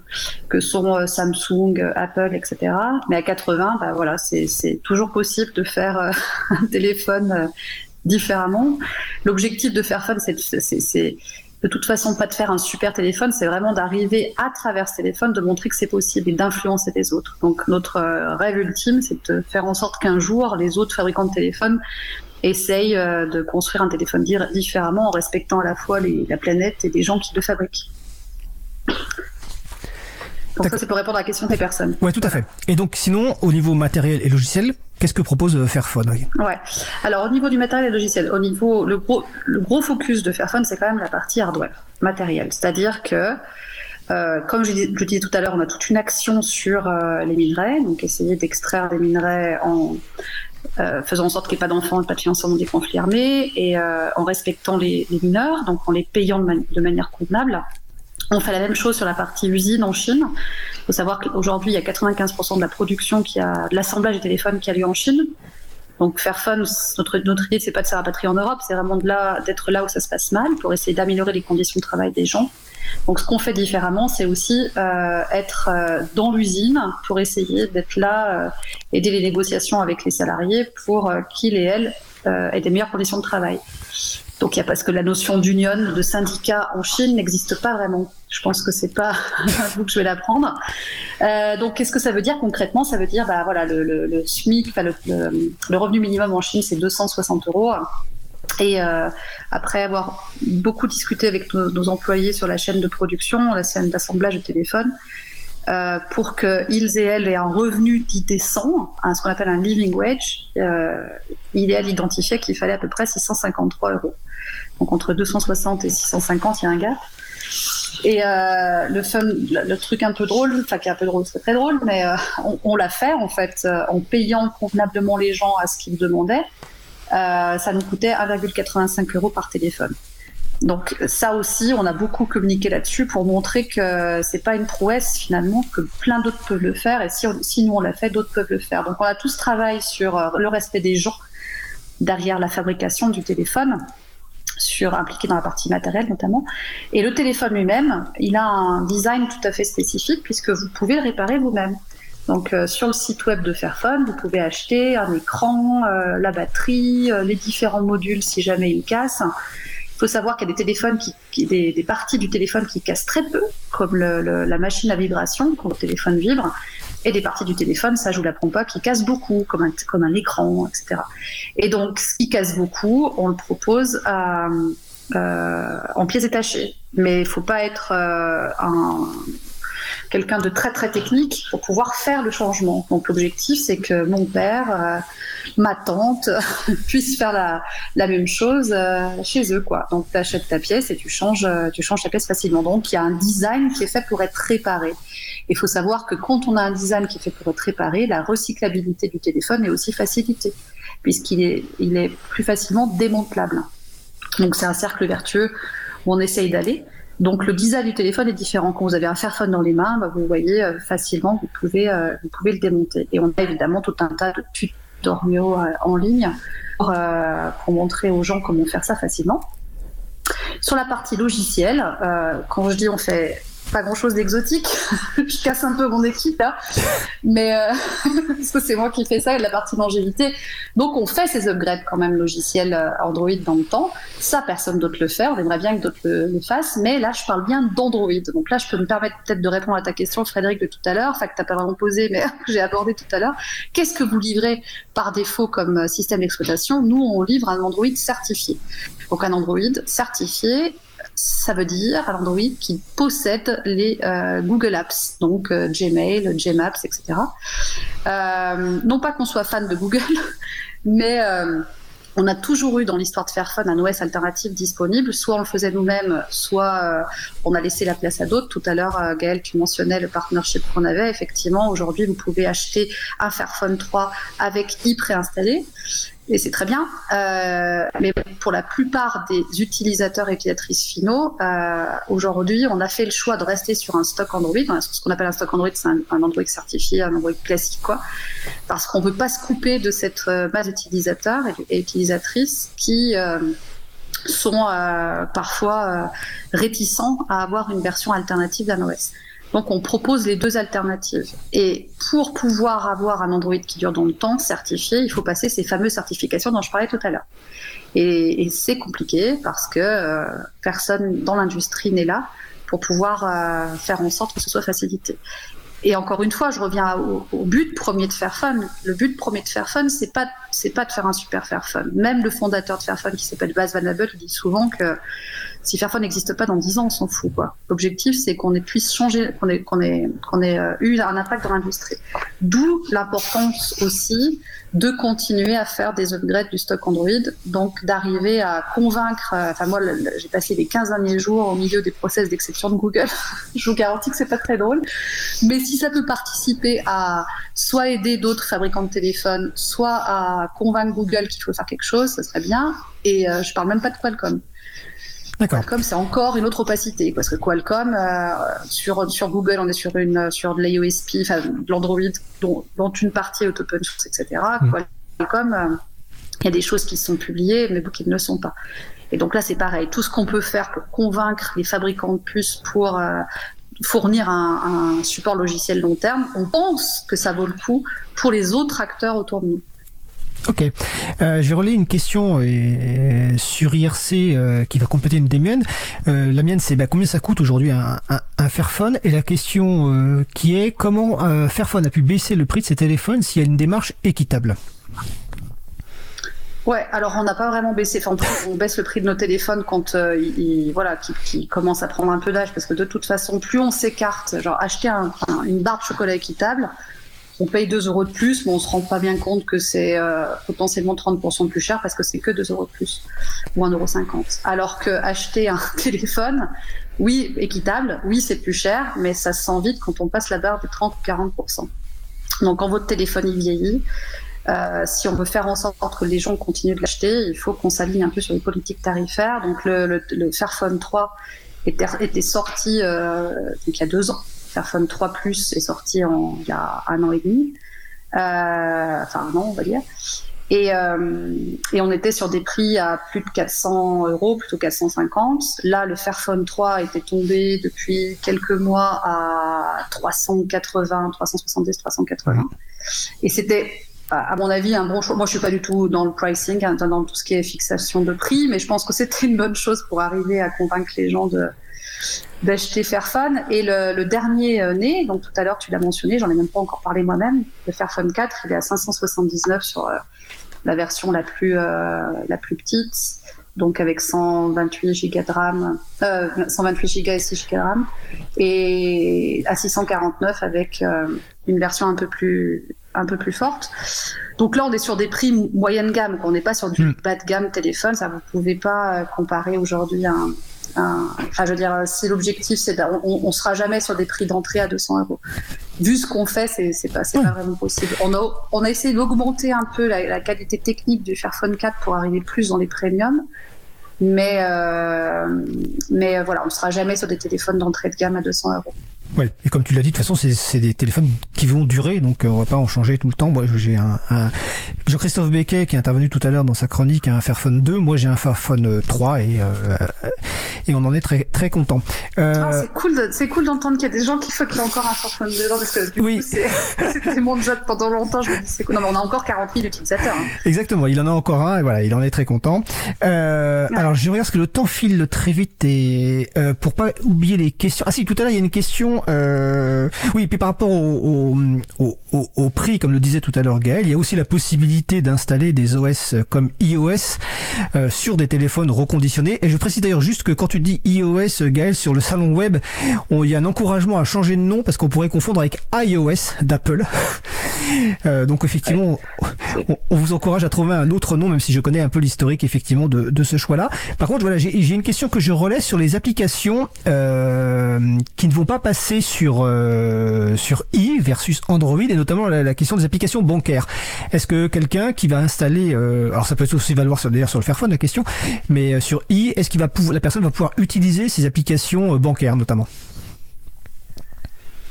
que sont euh, Samsung, Apple, etc. Mais à 80, bah, voilà, c'est toujours possible de faire un téléphone différemment. L'objectif de Fairphone, c'est de toute façon pas de faire un super téléphone, c'est vraiment d'arriver à travers ce téléphone, de montrer que c'est possible et d'influencer les autres. Donc notre rêve ultime, c'est de faire en sorte qu'un jour, les autres fabricants de téléphones essaye euh, de construire un téléphone différemment en respectant à la fois la planète et les gens qui le fabriquent. Donc ça, c'est pour répondre à la question des personnes. Oui, tout à fait. Et donc, sinon, au niveau matériel et logiciel, qu'est-ce que propose euh, Fairphone Ouais. Alors, au niveau du matériel et logiciel, au niveau le gros, le gros focus de Fairphone, c'est quand même la partie hardware, matériel. C'est-à-dire que euh, comme je, je, disais tout à l'heure, on a toute une action sur les minerais, donc essayer d'extraire des minerais en euh, faisant en sorte qu'il n'y ait pas d'enfants et pas de financement des conflits armés, et euh, en respectant les, mineurs, donc en les payant de, manière convenable. On fait la même chose sur la partie usine en Chine. Il faut savoir qu'aujourd'hui, il y a 95% de la production, qui a, de l'assemblage des téléphones qui a lieu en Chine. Donc Fairphone, notre, notre idée, c'est pas de se rapatrier en Europe, c'est vraiment là, d'être là où ça se passe mal pour essayer d'améliorer les conditions de travail des gens. Donc ce qu'on fait différemment, c'est aussi euh, être euh, dans l'usine pour essayer d'être là, euh, aider les négociations avec les salariés pour qu'ils et elles aient des meilleures conditions de travail. Donc il y a parce que la notion d'union, de syndicat en Chine n'existe pas vraiment. Je pense que c'est pas vous que je vais l'apprendre. Donc qu'est-ce que ça veut dire concrètement? Ça veut dire bah voilà le, SMIC, le, revenu minimum en Chine c'est 260 euros. Et euh, après avoir beaucoup discuté avec nos, employés sur la chaîne de production, la chaîne d'assemblage de téléphone, euh, pour qu'ils et elles aient un revenu dit décent, ce qu'on appelle un living wage, euh, idéal identifié qu'il fallait à peu près 653 euros. Donc entre 260 et 650, il y a un gap. Et euh, le fun, le, truc un peu drôle, enfin qui est un peu drôle, c'est très drôle, mais on, on l'a fait en fait en payant convenablement les gens à ce qu'ils demandaient. Euh, ça nous coûtait 1,85 euros par téléphone. Donc ça aussi, on a beaucoup communiqué là-dessus pour montrer que c'est pas une prouesse finalement, que plein d'autres peuvent le faire et si, nous on l'a fait, d'autres peuvent le faire. Donc on a tout ce travail sur euh, le respect des gens derrière la fabrication du téléphone, sur impliqué dans la partie matérielle notamment. Et le téléphone lui-même, il a un design tout à fait spécifique puisque vous pouvez le réparer vous-même. Donc euh, sur le site web de Fairphone, vous pouvez acheter un écran, euh, la batterie, euh, les différents modules si jamais ils cassent. Il faut savoir qu'il y a des téléphones qui, des, parties du téléphone qui cassent très peu, comme la machine à vibration quand le téléphone vibre, et des parties du téléphone, ça je vous l'apprends pas, qui cassent beaucoup, comme un, comme un écran, etc. Et donc ce qui casse beaucoup, on le propose à, en pièces détachées. Mais il faut pas être un quelqu'un de très très technique pour pouvoir faire le changement. Donc l'objectif, c'est que mon père, euh, ma tante puissent faire la, même chose euh, chez eux. Quoi. Donc tu achètes ta pièce et tu changes, euh, tu changes ta pièce facilement. Donc il y a un design qui est fait pour être réparé. Il faut savoir que quand on a un design qui est fait pour être réparé, la recyclabilité du téléphone est aussi facilitée, puisqu'il est, il est plus facilement démantelable. Donc c'est un cercle vertueux où on essaye d'aller. Donc le design du téléphone est différent. Quand vous avez un Fairphone dans les mains, bah, vous voyez euh, facilement, vous pouvez, euh, vous pouvez le démonter. Et on a évidemment tout un tas de tutoriaux euh, en ligne pour, pour, montrer aux gens comment faire ça facilement. Sur la partie logicielle, quand je dis on fait pas grand chose d'exotique. je casse un peu mon équipe là, mais euh, parce que c'est moi qui fais ça et la partie longévité. Donc on fait ces upgrades quand même logiciels euh, Android dans le temps. Ça, personne d'autre le fait. On aimerait bien que d'autres le, fassent, mais là je parle bien d'Android. Donc là je peux me permettre peut-être de répondre à ta question, Frédéric, de tout à l'heure, enfin que t'as pas vraiment posé, mais que j'ai abordé tout à l'heure. Qu'est-ce que vous livrez par défaut comme euh, système d'exploitation? Nous, on livre un Android certifié. Donc un Android certifié ça veut dire à l'Android qui possède les euh, Google Apps, donc euh, Gmail, Gmaps, etc. Euh, non pas qu'on soit fan de Google, mais on a toujours eu dans l'histoire de Fairphone un OS alternatif disponible. Soit on le faisait nous-mêmes, soit on a laissé la place à d'autres. Tout à l'heure, Gaël, tu mentionnais le partnership qu'on avait. Effectivement, aujourd'hui, vous pouvez acheter un Fairphone 3 avec i préinstallé et c'est très bien. Euh, mais pour la plupart des utilisateurs et utilisatrices finaux, euh, aujourd'hui, on a fait le choix de rester sur un stock Android. Ce qu'on appelle un stock Android, c'est un, Android certifié, un Android classique, quoi. Parce qu'on ne veut pas se couper de cette euh, base d'utilisateurs et, utilisatrices qui euh, sont euh, parfois réticents à avoir une version alternative d'un OS. Donc on propose les deux alternatives. Et pour pouvoir avoir un Android qui dure dans le temps, certifié, il faut passer ces fameuses certifications dont je parlais tout à l'heure. Et, c'est compliqué parce que euh, personne dans l'industrie n'est là pour pouvoir euh, faire en sorte que ce soit facilité. Et encore une fois, je reviens au, but premier de Fairphone. Le but premier de Fairphone, c'est pas c'est pas de faire un super Fairphone. Même le fondateur de Fairphone, qui s'appelle Baz Van Abel, dit souvent que si Fairphone n'existe pas dans 10 ans, on s'en fout. Quoi. L'objectif, c'est qu'on puisse changer, qu'on ait, qu'on ait, qu'on ait euh, eu un impact dans l'industrie. D'où l'importance aussi de continuer à faire des upgrades du stock Android, donc d'arriver à convaincre. Euh, enfin, moi, j'ai passé les 15 derniers jours au milieu des process d'exception de Google. Je vous garantis que c'est pas très drôle. Mais si ça peut participer à soit aider d'autres fabricants de téléphones, soit à convaincre Google qu'il faut faire quelque chose, ça serait bien. Et euh, je parle même pas de Qualcomm. Qualcomm, c'est encore une autre opacité, parce que Qualcomm, euh, sur, sur Google, on est sur, une, sur de l'IOSP, enfin, de l'Android, dont, dont, une partie est open source, etc. Mm. Qualcomm, euh, il y a des choses qui sont publiées, mais qui ne le sont pas. Et donc là, c'est pareil. Tout ce qu'on peut faire pour convaincre les fabricants de puces pour euh, fournir un, un, support logiciel long terme, on pense que ça vaut le coup pour les autres acteurs autour de nous. Ok. Euh, je vais relayer une question euh, sur IRC euh, qui va compléter une des miennes. Euh, la mienne, c'est bah, combien ça coûte aujourd'hui un, Fairphone? Et la question qui est comment Fairphone a pu baisser le prix de ses téléphones s'il y a une démarche équitable? Ouais, alors on n'a pas vraiment baissé. Enfin, on baisse le prix de nos téléphones quand ils, voilà, qui, qui commencent à prendre un peu d'âge, parce que de toute façon, plus on s'écarte, genre acheter un, une barre de chocolat équitable, on paye 2 euros de plus, mais on se rend pas bien compte que c'est euh, potentiellement 30% plus cher parce que c'est que 2 euros de plus ou 1,50 euro. Alors que acheter un téléphone, oui, équitable, oui, c'est plus cher, mais ça se sent vite quand on passe la barre de 30 ou 40%. Donc quand votre téléphone il vieillit, euh, si on veut faire en sorte que les gens continuent de l'acheter, il faut qu'on s'aligne un peu sur les politiques tarifaires. Donc le, le, Fairphone 3 était, sorti euh, il y a deux ans Fairphone 3 Plus est sorti en, il y a un an et demi, euh, enfin un an on va dire. Et, euh, et, on était sur des prix à plus de 400 euros, plutôt 450. Là, le Fairphone 3 était tombé depuis quelques mois à 380, 370, 380. Et c'était, à mon avis, un bon choix. Moi, je suis pas du tout dans le pricing, hein, dans tout ce qui est fixation de prix, mais je pense que c'était une bonne chose pour arriver à convaincre les gens de, d'acheter Fairphone. Et le, dernier euh, né, donc tout à l'heure tu l'as mentionné, j'en ai même pas encore parlé moi-même, le Fairphone 4, il est à 579 sur euh, la version la plus, euh, la plus petite, donc avec 128 Go de RAM, 128 Go et 6 Go de RAM, et à 649 avec une version un peu plus un peu plus forte. Donc là, on est sur des prix moyenne gamme, on n'est pas sur du hmm. bas de gamme téléphone. Ça, vous pouvez pas comparer aujourd'hui un, enfin, je veux dire, si l'objectif, c'est on, on sera jamais sur des prix d'entrée à 200 euros. Vu ce qu'on fait, c'est, c'est pas, c'est pas vraiment possible. On a, on a essayé d'augmenter un peu la, qualité technique du Fairphone 4 pour arriver plus dans les premiums. Mais, mais voilà, on ne sera jamais sur des téléphones d'entrée de gamme à 200 euros. Ouais, et comme tu l'as dit, de toute façon, c'est des téléphones qui vont durer, donc euh, on va pas en changer tout le temps. Moi, j'ai un, un... Jean-Christophe Becquet qui est intervenu tout à l'heure dans sa chronique, a un Fairphone 2. Moi, j'ai un Fairphone 3 et euh, et on en est très très content. Euh... Ah, c'est cool, c'est cool d'entendre qu'il y a des gens qui font qu'il y a encore un Fairphone 2 parce que oui. c'était mon job pendant longtemps. Je me dis c'est cool. Non, mais on a encore 40 000 utilisateurs. Hein. Exactement, il en a encore un et voilà, il en est très content. Euh, Alors, je regarde ce que le temps file très vite et euh, pour pas oublier les questions. Ah si, tout à l'heure il y a une question. Euh, oui, puis par rapport au, au, au, au, prix, comme le disait tout à l'heure Gaël, il y a aussi la possibilité d'installer des OS comme iOS euh, sur des téléphones reconditionnés. Et je précise d'ailleurs juste que quand tu dis iOS, Gaël, sur le salon web, il y a un encouragement à changer de nom parce qu'on pourrait confondre avec iOS d'Apple. euh, donc effectivement, on, on, vous encourage à trouver un autre nom, même si je connais un peu l'historique effectivement de, de ce choix-là. Par contre, voilà, j'ai une question que je relais sur les applications euh, qui ne vont pas passer sur sur i versus Android et notamment la, question des applications bancaires. Est-ce que quelqu'un qui va installer, euh, alors ça peut aussi valoir d'ailleurs sur le Fairphone la question, mais euh, sur i, est-ce qu'il va pouvoir, la personne va pouvoir utiliser ces applications bancaires notamment?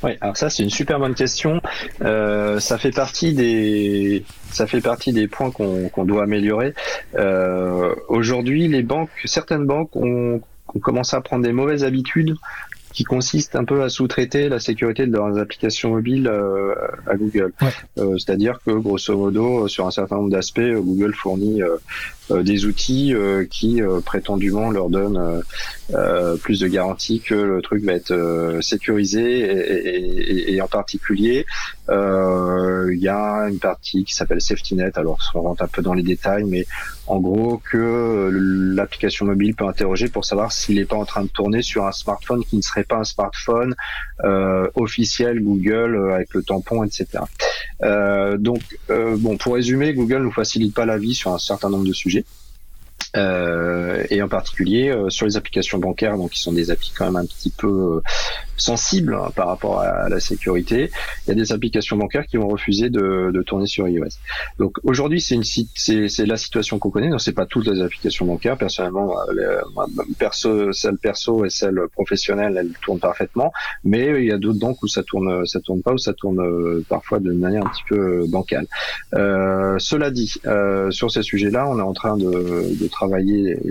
Oui, alors ça c'est une super bonne question. Euh, ça fait partie des ça fait partie des points qu'on doit améliorer. Euh, Aujourd'hui, les banques, certaines banques ont, commencé à prendre des mauvaises habitudes qui consiste un peu à sous-traiter la sécurité de leurs applications mobiles euh, à Google. Euh, c'est-à-dire que grosso modo, sur un certain nombre d'aspects, Google fournit euh, des outils qui prétendument leur donnent plus de garanties que le truc va être sécurisé et, et, et, en particulier il y a une partie qui s'appelle SafetyNet. Alors on rentre un peu dans les détails, mais en gros que l'application mobile peut interroger pour savoir s'il n'est pas en train de tourner sur un smartphone qui ne serait pas un smartphone euh, officiel Google euh, avec le tampon, etc. Euh, donc, euh, bon, pour résumer, Google nous facilite pas la vie sur un certain nombre de sujets. Euh, et en particulier euh, sur les applications bancaires, donc qui sont des applis quand même un petit peu euh, sensibles hein, par rapport à, la sécurité. Il y a des applications bancaires qui vont refuser de, de tourner sur iOS. Donc aujourd'hui, c'est une c'est la situation qu'on connaît. Non, c'est pas toutes les applications bancaires. Personnellement, les, perso, celle perso et celle professionnelle, elles tournent parfaitement. Mais il y a d'autres banques où ça tourne, ça tourne pas, où ça tourne parfois de manière un petit peu bancale. Euh, cela dit, sur ces sujets-là, on est en train de, de travailler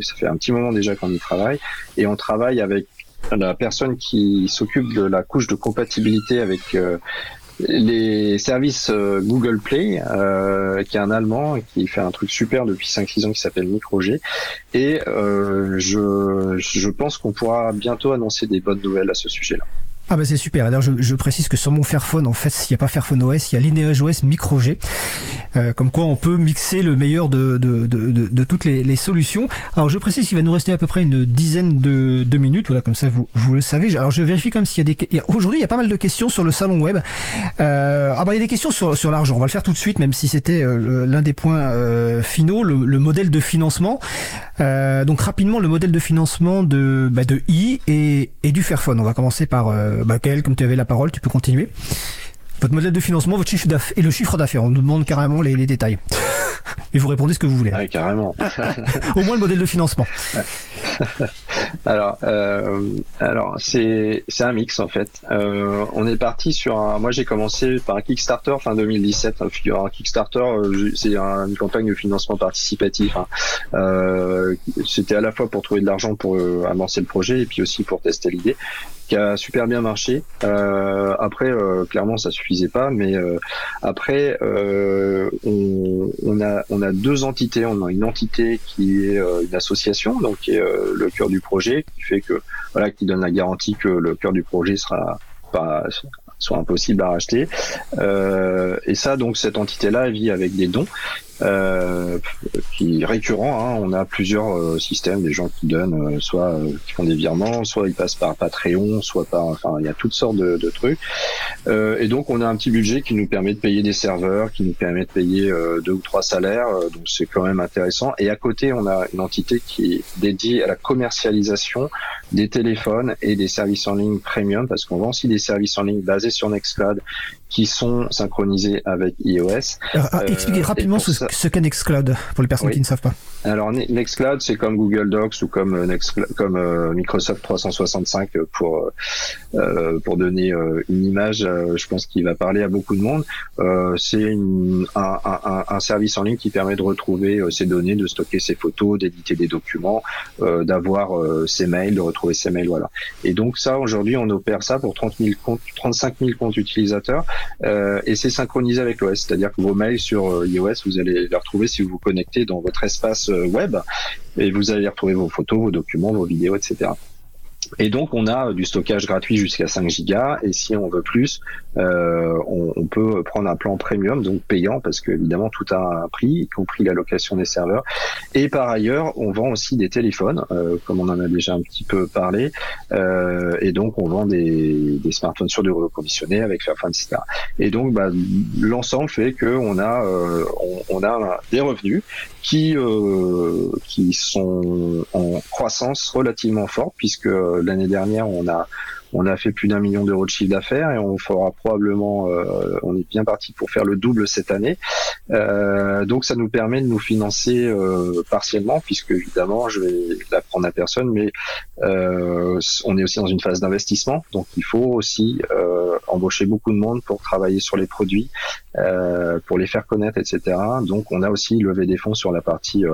ça fait un petit moment déjà qu'on y travaille, et on travaille avec la personne qui s'occupe de la couche de compatibilité avec euh, les services euh, Google Play, euh, qui est un Allemand et qui fait un truc super depuis 5-6 ans qui s'appelle MicroG. Et je, je pense qu'on pourra bientôt annoncer des bonnes nouvelles à ce sujet-là. Ah bah c'est super. Alors je, je, précise que sur mon Fairphone, en fait, s'il n'y a pas Fairphone OS, il y a Lineage OS Micro G. Euh, comme quoi on peut mixer le meilleur de, de, de, de, toutes les, les, solutions. Alors je précise qu'il va nous rester à peu près une dizaine de, de minutes. Voilà, comme ça vous, vous le savez. Alors je vérifie comme s'il y a des... Aujourd'hui, il y a pas mal de questions sur le salon web. Euh, ah bah il y a des questions sur, sur l'argent. On va le faire tout de suite, même si c'était euh, l'un des points euh, finaux, le, le, modèle de financement. Euh, donc rapidement, le modèle de financement de, bah, de i et, et du Fairphone. On va commencer par euh, bah, comme tu avais la parole, tu peux continuer. Votre modèle de financement, votre chiffre d'affaires et le chiffre d'affaires. On nous demande carrément les, les détails. et vous répondez ce que vous voulez. Oui, carrément. Au moins le modèle de financement. alors, euh, alors c'est c'est un mix en fait. Euh, on est parti sur un. Moi, j'ai commencé par un Kickstarter fin 2017. Un, un Kickstarter, euh, c'est une campagne de financement participatif. Hein. C'était à la fois pour trouver de l'argent pour avancer le projet et puis aussi pour tester l'idée qui a super bien marché. Euh, après, clairement, ça suffisait pas, mais euh, après, on, on, a on a deux entités. On a une entité qui est une association, donc qui est le cœur du projet, qui fait que voilà, qui donne la garantie que le cœur du projet sera pas soit impossible à racheter. et ça, donc cette entité-là, vit avec des dons euh, qui récurrent. Hein. On a plusieurs euh, systèmes, des gens qui donnent, euh, soit euh, qui font des virements, soit ils passent par Patreon, soit par, enfin, il y a toutes sortes de, de trucs. et donc, on a un petit budget qui nous permet de payer des serveurs, qui nous permet de payer deux ou trois salaires. donc, c'est quand même intéressant. Et à côté, on a une entité qui est dédiée à la commercialisation des téléphones et des services en ligne premium, parce qu'on vend aussi des services en ligne basés sur Nextcloud qui sont synchronisés avec iOS. expliquez rapidement ce, qu'est Nextcloud pour les personnes qui ne savent pas. Alors Nextcloud, c'est comme Google Docs ou comme comme Microsoft 365 pour pour donner une image. je pense qu'il va parler à beaucoup de monde. c'est un, un, un, service en ligne qui permet de retrouver ses données, de stocker ses photos, d'éditer des documents, d'avoir ses mails, de retrouver voilà. Et donc ça, aujourd'hui, on opère ça pour 30 000 comptes, 35 000 comptes utilisateurs, euh, et c'est synchronisé avec l'OS, c'est-à-dire que vos mails sur euh, iOS, vous allez les retrouver si vous vous connectez dans votre espace euh, web, et vous allez retrouver vos photos, vos documents, vos vidéos, etc. Et donc on a du stockage gratuit jusqu'à 5 gigas et si on veut plus, euh, on, on, peut prendre un plan premium donc payant parce que évidemment tout a un prix, y compris la location des serveurs. Et par ailleurs, on vend aussi des téléphones, euh, comme on en a déjà un petit peu parlé, euh, et donc on vend des, des smartphones sur du reconditionné avec Fairphone, etc. Et donc bah, l'ensemble fait que on a euh, on, on, a des revenus qui euh, qui sont en croissance relativement forte puisque l'année dernière on a on a fait plus d'un million d'euros de chiffre d'affaires et on fera probablement, euh, on est bien parti pour faire le double cette année. Euh, donc ça nous permet de nous financer euh, partiellement, puisque évidemment, je vais l'apprendre à personne, mais on est aussi dans une phase d'investissement, donc il faut aussi embaucher beaucoup de monde pour travailler sur les produits, pour les faire connaître, etc. Donc on a aussi levé des fonds sur la partie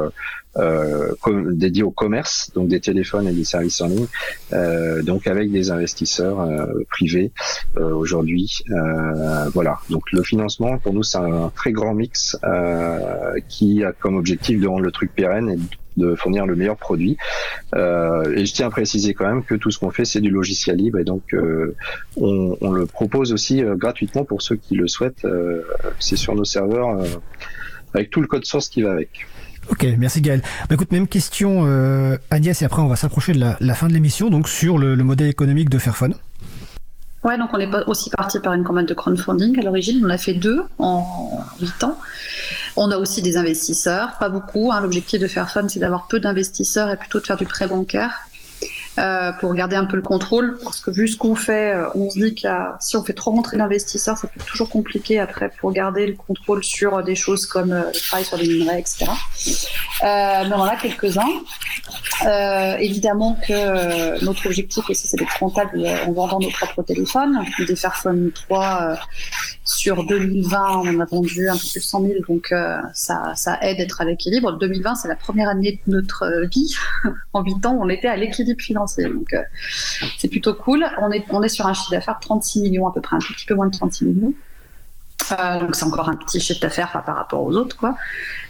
euh, dédiée au commerce, donc des téléphones et des services en ligne, euh, donc avec des investisseurs euh, privés euh, aujourd'hui. voilà. Donc le financement pour nous c'est un très grand mix qui a comme objectif de rendre le truc pérenne et de fournir le meilleur produit. Euh, et je tiens à préciser quand même que tout ce qu'on fait, c'est du logiciel libre et donc euh, on, le propose aussi euh, gratuitement pour ceux qui le souhaitent. c'est sur nos serveurs avec tout le code source qui va avec. Ok, merci Gaël. Bah, écoute, même question euh, Agnès, et après on va s'approcher de la, fin de l'émission, donc sur le, modèle économique de Fairphone. Ouais, donc on est aussi parti par une campagne de crowdfunding à l'origine. On a fait deux en huit ans. On a aussi des investisseurs, pas beaucoup. Hein. L'objectif de Fairphone, c'est d'avoir peu d'investisseurs et plutôt de faire du prêt bancaire. Euh, pour garder un peu le contrôle. Parce que vu ce qu'on fait, euh, on se dit que si on fait trop rentrer l'investisseur, ça peut toujours compliqué après pour garder le contrôle sur des choses comme euh, le travail sur les minerais, etc. mais on en a quelques-uns. évidemment que notre objectif aussi, c'est d'être rentable en vendant nos propres téléphones. Des Fairphone 3 sur 2020, on en a vendu un peu plus de 100 000, donc ça, ça aide d'être à l'équilibre. 2020, c'est la première année de notre vie. en 8 ans, on était à l'équilibre financier donc, euh, c'est plutôt cool. On est, sur un chiffre d'affaires de 36 millions à peu près, un petit peu moins de 36 millions. Euh, donc c'est encore un petit chiffre d'affaires par rapport aux autres, quoi.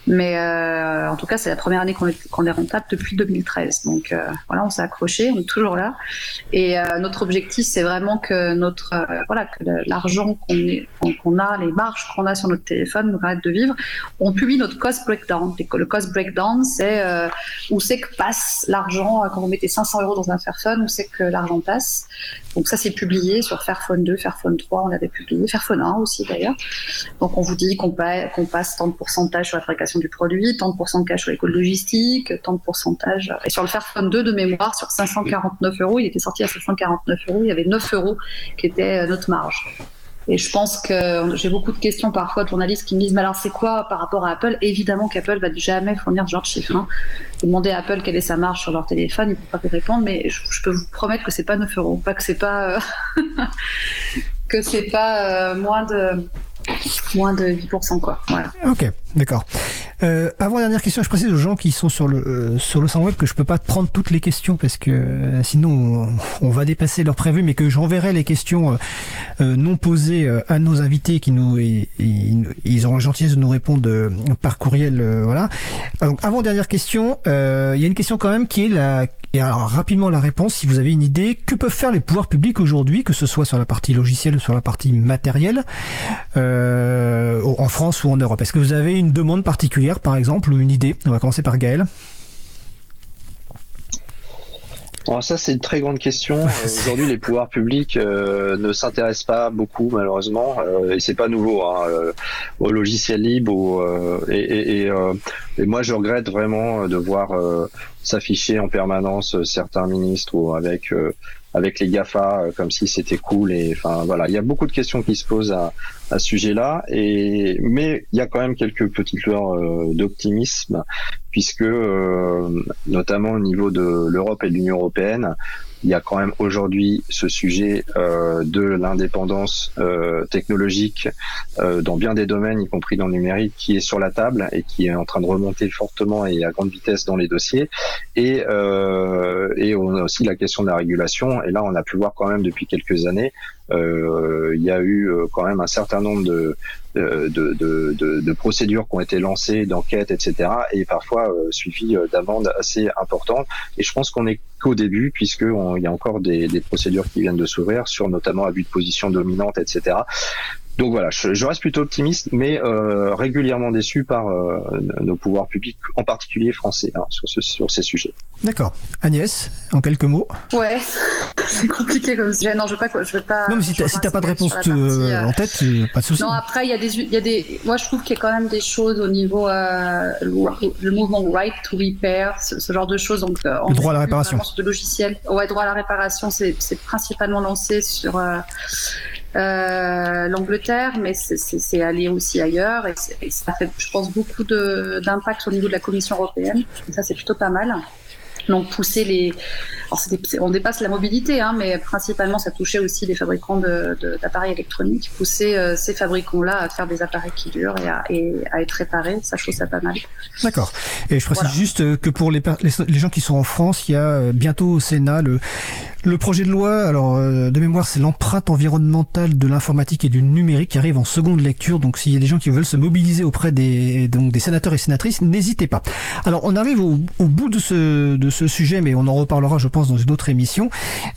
Mais euh, en tout cas, c'est la première année qu'on est, rentable depuis 2013. Donc euh, voilà, on s'est accroché, on est toujours là. Et euh, notre objectif, c'est vraiment que notre voilà que l'argent qu'on a, les marges qu'on a sur notre téléphone nous permettent de vivre. On publie notre cost breakdown. Le cost breakdown, c'est où c'est que passe l'argent quand vous mettez 500 euros dans un Fairphone, où c'est que l'argent passe. Donc ça, c'est publié sur Fairphone 2, Fairphone 3, on l'avait publié, Fairphone 1 aussi d'ailleurs. Donc on vous dit qu'on passe tant de pourcentage sur la fabrication du produit, tant de pourcentage sur les coûts logistiques, tant de pourcentage. Et sur le Fairphone 2 de mémoire, sur 549 euros, il était sorti à 549 euros, il y avait 9 euros qui était euh, notre marge. Et je pense que j'ai beaucoup de questions parfois de journalistes qui me disent, mais alors c'est quoi par rapport à Apple? Évidemment qu'Apple va jamais fournir ce genre de chiffres. Hein. Demandez à Apple quelle est sa marge sur leur téléphone, ils ne peuvent pas vous répondre, mais je, peux vous promettre que c'est pas 9 euros, pas que c'est pas euh, que pas euh, moins de moins de 10%, quoi. Voilà. Ok, d'accord. Euh, avant dernière question, je précise aux gens qui sont sur le euh, sur le site web que je peux pas prendre toutes les questions parce que euh, sinon on, va dépasser leur prévu, mais que j'enverrai les questions euh, non posées à nos invités qui nous ils auront la gentillesse de nous répondre par courriel, voilà. Donc avant dernière question, il y a une question quand même qui est la et alors rapidement la réponse, si vous avez une idée, que peuvent faire les pouvoirs publics aujourd'hui, que ce soit sur la partie logicielle ou sur la partie matérielle, euh, en France ou en Europe? Est-ce que vous avez une demande particulière, par exemple, ou une idée? On va commencer par Gaël. Alors ça, c'est une très grande question. Euh, aujourd'hui, les pouvoirs publics euh, ne s'intéressent pas beaucoup, malheureusement, euh, et c'est pas nouveau, hein, euh, au logiciel libre. et, et, et, et, moi, je regrette vraiment de voir s'afficher en permanence certains ministres ou avec avec les Gafa comme si c'était cool et enfin voilà, il y a beaucoup de questions qui se posent à, à ce sujet-là et mais il y a quand même quelques petites lueurs d'optimisme puisque notamment au niveau de l'Europe et de l'Union européenne, il y a quand même aujourd'hui ce sujet euh, de l'indépendance euh, technologique euh, dans bien des domaines, y compris dans le numérique, qui est sur la table et qui est en train de remonter fortement et à grande vitesse dans les dossiers. Et, et on a aussi la question de la régulation. Et là, on a pu voir quand même depuis quelques années euh, il y a eu euh, quand même un certain nombre de, de, de, de, de procédures qui ont été lancées, d'enquêtes, etc. Et parfois euh, suivies d'amendes assez importantes. Et je pense qu'on est qu'au début, puisqu'il y a encore des, des procédures qui viennent de s'ouvrir sur notamment abus de position dominante, etc. Donc voilà, je, reste plutôt optimiste, mais euh, régulièrement déçu par euh, nos pouvoirs publics, en particulier français, hein, sur, ce, sur ces sujets. D'accord. Agnès, en quelques mots? Ouais, c'est compliqué comme sujet. Non, je veux pas. Je veux pas non, mais si t'as pas de réponse euh, en tête, pas de souci. Non, après, il y, a des, y a des. Moi, je trouve qu'il y a quand même des choses au niveau. le, mouvement Right to Repair, ce, genre de choses. Donc, le droit à la réparation. De logiciel. Ouais, droit à la réparation, c'est principalement lancé sur euh, l'Angleterre, mais c'est allé aussi ailleurs et, et, ça fait, je pense, beaucoup d'impact au niveau de la Commission européenne. Et ça, c'est plutôt pas mal. Donc pousser les, on dépasse la mobilité, hein, mais principalement ça touchait aussi les fabricants d'appareils de, électroniques, pousser euh, ces fabricants-là à faire des appareils qui durent et à, et à être réparés, ça je trouve ça pas mal. D'accord. Et je précise juste que pour les, les, gens qui sont en France, il y a euh, bientôt au Sénat le, le projet de loi, alors euh, de mémoire c'est l'empreinte environnementale de l'informatique et du numérique qui arrive en seconde lecture, donc s'il y a des gens qui veulent se mobiliser auprès des, donc des sénateurs et sénatrices, n'hésitez pas. Alors on arrive au, au bout de ce, de ce sujet, mais on en reparlera je pense dans une autre émission.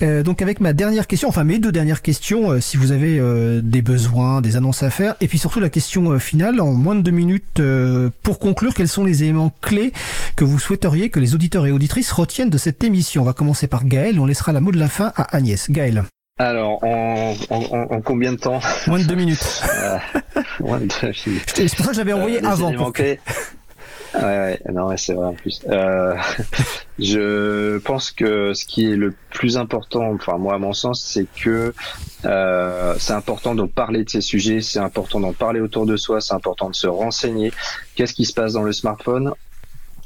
Euh, donc avec ma dernière question, enfin mes deux dernières questions, euh, si vous avez euh, des besoins, des annonces à faire, et puis surtout la question finale, en moins de deux minutes, pour conclure, quels sont les éléments clés que vous souhaiteriez que les auditeurs et auditrices retiennent de cette émission? On va commencer par Gaël, on laissera la de la fin à Agnès. Gaël. Alors, en, en, combien de temps Moins de deux minutes. C'est pour ça que j'avais envoyé avant. Ouais, ouais, non, c'est vrai en plus. Euh, je pense que ce qui est le plus important, enfin moi à mon sens, c'est que euh, c'est important de parler de ces sujets, c'est important d'en parler autour de soi, c'est important de se renseigner. Qu'est-ce qui se passe dans le smartphone?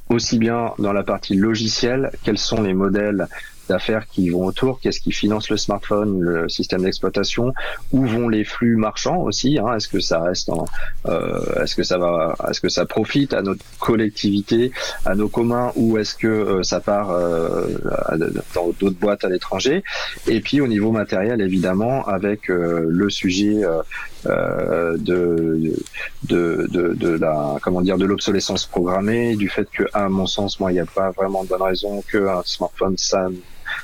Aussi bien dans la partie logicielle, quels sont les modèles d'affaires qui vont autour, qu'est-ce qui finance le smartphone, le système d'exploitation, où vont les flux marchands aussi, hein, est-ce que ça reste en, euh, est-ce que ça va, est-ce que ça profite à notre collectivité, à nos communs, ou est-ce que euh, ça part euh, dans d'autres boîtes à l'étranger, et puis au niveau matériel évidemment avec euh, le sujet euh, de, de, de, de, la comment dire de l'obsolescence programmée, du fait que à mon sens moi il n'y a pas vraiment de bonne raison qu'un smartphone ça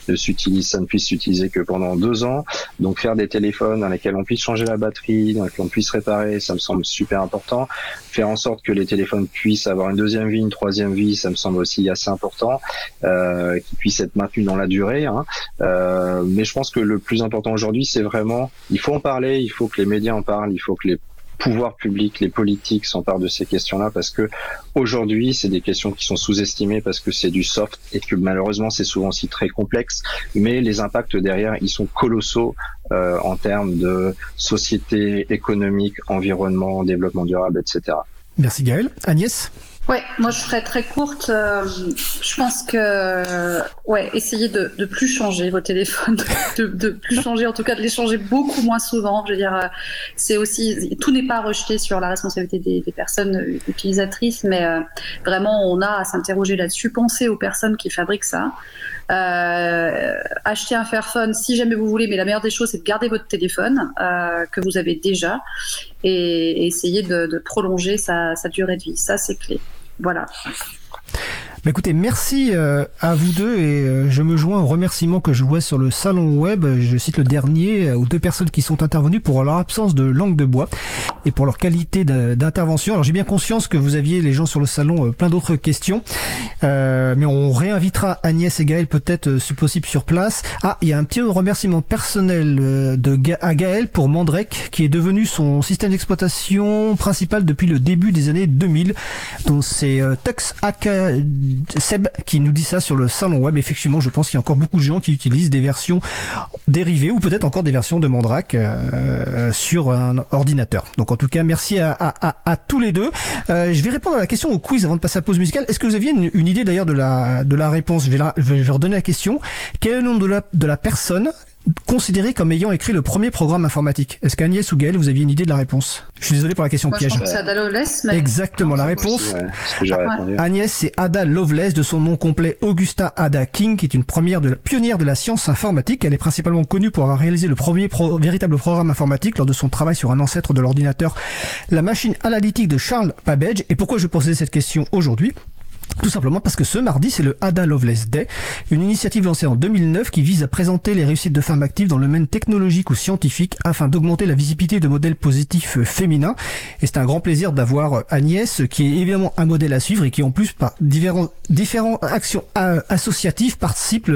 ne s'utilise, ça ne puisse s'utiliser que pendant deux ans. Donc faire des téléphones dans lesquels on puisse changer la batterie, dans lesquels on puisse réparer, ça me semble super important. Faire en sorte que les téléphones puissent avoir une deuxième vie, une troisième vie, ça me semble aussi assez important, euh, qu'ils puissent être maintenus dans la durée. Hein. Euh, mais je pense que le plus important aujourd'hui, c'est vraiment, il faut en parler, il faut que les médias en parlent, il faut que les pouvoirs publics, les politiques s'emparent de ces questions-là parce que aujourd'hui, c'est des questions qui sont sous-estimées parce que c'est du soft et que malheureusement, c'est souvent aussi très complexe. Mais les impacts derrière, ils sont colossaux euh, en termes de société, économique, environnement, développement durable, etc. Merci Gaël. Agnès? Ouais, moi je serais très courte. Euh, je pense que ouais, essayez de, de plus changer vos téléphones, de, de plus changer, en tout cas de les changer beaucoup moins souvent. Je veux dire, euh, c'est aussi tout n'est pas rejeté sur la responsabilité des, des personnes utilisatrices, mais euh, vraiment on a à s'interroger là-dessus. Pensez aux personnes qui fabriquent ça. Euh, acheter un Fairphone si jamais vous voulez, mais la meilleure des choses, c'est de garder votre téléphone euh, que vous avez déjà et, essayer de, prolonger sa durée de vie. Ça, c'est clé. Voilà. Écoutez, merci euh, à vous deux et euh, je me joins aux remerciements que je vois sur le salon web. Je cite le dernier euh, aux deux personnes qui sont intervenues pour leur absence de langue de bois et pour leur qualité d'intervention. Alors j'ai bien conscience que vous aviez les gens sur le salon plein d'autres questions, mais on réinvitera Agnès et Gaël peut-être si possible sur place. Ah, il y a un petit remerciement personnel de à Gaël pour Mandrek qui est devenu son système d'exploitation principal depuis le début des années 2000. Donc c'est Tux AK Seb qui nous dit ça sur le salon web. Effectivement, je pense qu'il y a encore beaucoup de gens qui utilisent des versions dérivées ou peut-être encore des versions de Mandrake euh, sur un ordinateur. Donc en tout cas, merci à, à, à, tous les deux. Euh, je vais répondre à la question au quiz avant de passer à la pause musicale. Est-ce que vous aviez une, idée d'ailleurs de la, de la réponse? Je vais, la, je vais redonner la question. Quel est le nom de la, de la personne considéré comme ayant écrit le premier programme informatique Est-ce qu'Agnès ou Gaël, vous aviez une idée de la réponse? Je suis désolé pour la question Moi, piège. Je pense que c'est Ada Lovelace. Mais... Exactement, la réponse. Ouais. Agnès, c'est Ada Lovelace, de son nom complet Augusta Ada King, qui est une première de la, pionnière de la science informatique. Elle est principalement connue pour avoir réalisé le premier pro- véritable programme informatique lors de son travail sur un ancêtre de l'ordinateur, la machine analytique de Charles Babbage. Et pourquoi je posais cette question aujourd'hui? Tout simplement parce que ce mardi, c'est le Ada Lovelace Day, une initiative lancée en 2009 qui vise à présenter les réussites de femmes actives dans le domaine technologique ou scientifique afin d'augmenter la visibilité de modèles positifs féminins. Et c'est un grand plaisir d'avoir Agnès, qui est évidemment un modèle à suivre et qui en plus par différentes actions euh, associatives participe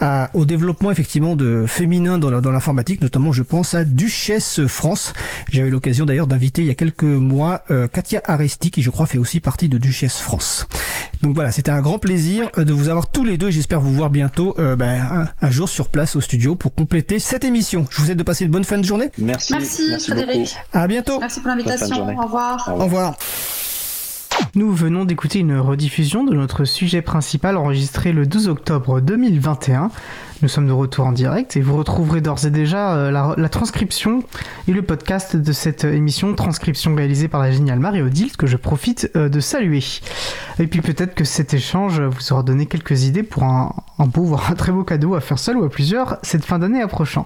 à- au développement effectivement de féminin dans la- dans l'informatique, notamment je pense à Duchesse France. J'avais eu l'occasion d'ailleurs d'inviter il y a quelques mois euh, Katia Aresti qui je crois fait aussi partie de Duchesse France. Donc voilà, c'était un grand plaisir euh, de vous avoir tous les deux. J'espère vous voir bientôt euh, ben, un, un jour sur place au studio pour compléter cette émission. Je vous souhaite de passer une bonne fin de journée. Merci. Merci, beaucoup. Frédéric. À bientôt. Merci pour l'invitation. Au revoir. Au revoir. Nous venons d'écouter une rediffusion de notre sujet principal enregistré le 12 octobre 2021. Nous sommes de retour en direct et vous retrouverez d'ores et déjà euh, la, transcription et le podcast de cette émission, transcription réalisée par la géniale Marie-Odile, que je profite euh, de saluer. Et puis peut-être que cet échange vous aura donné quelques idées pour un, un beau, voire un très beau cadeau à faire seul ou à plusieurs cette fin d'année approchant.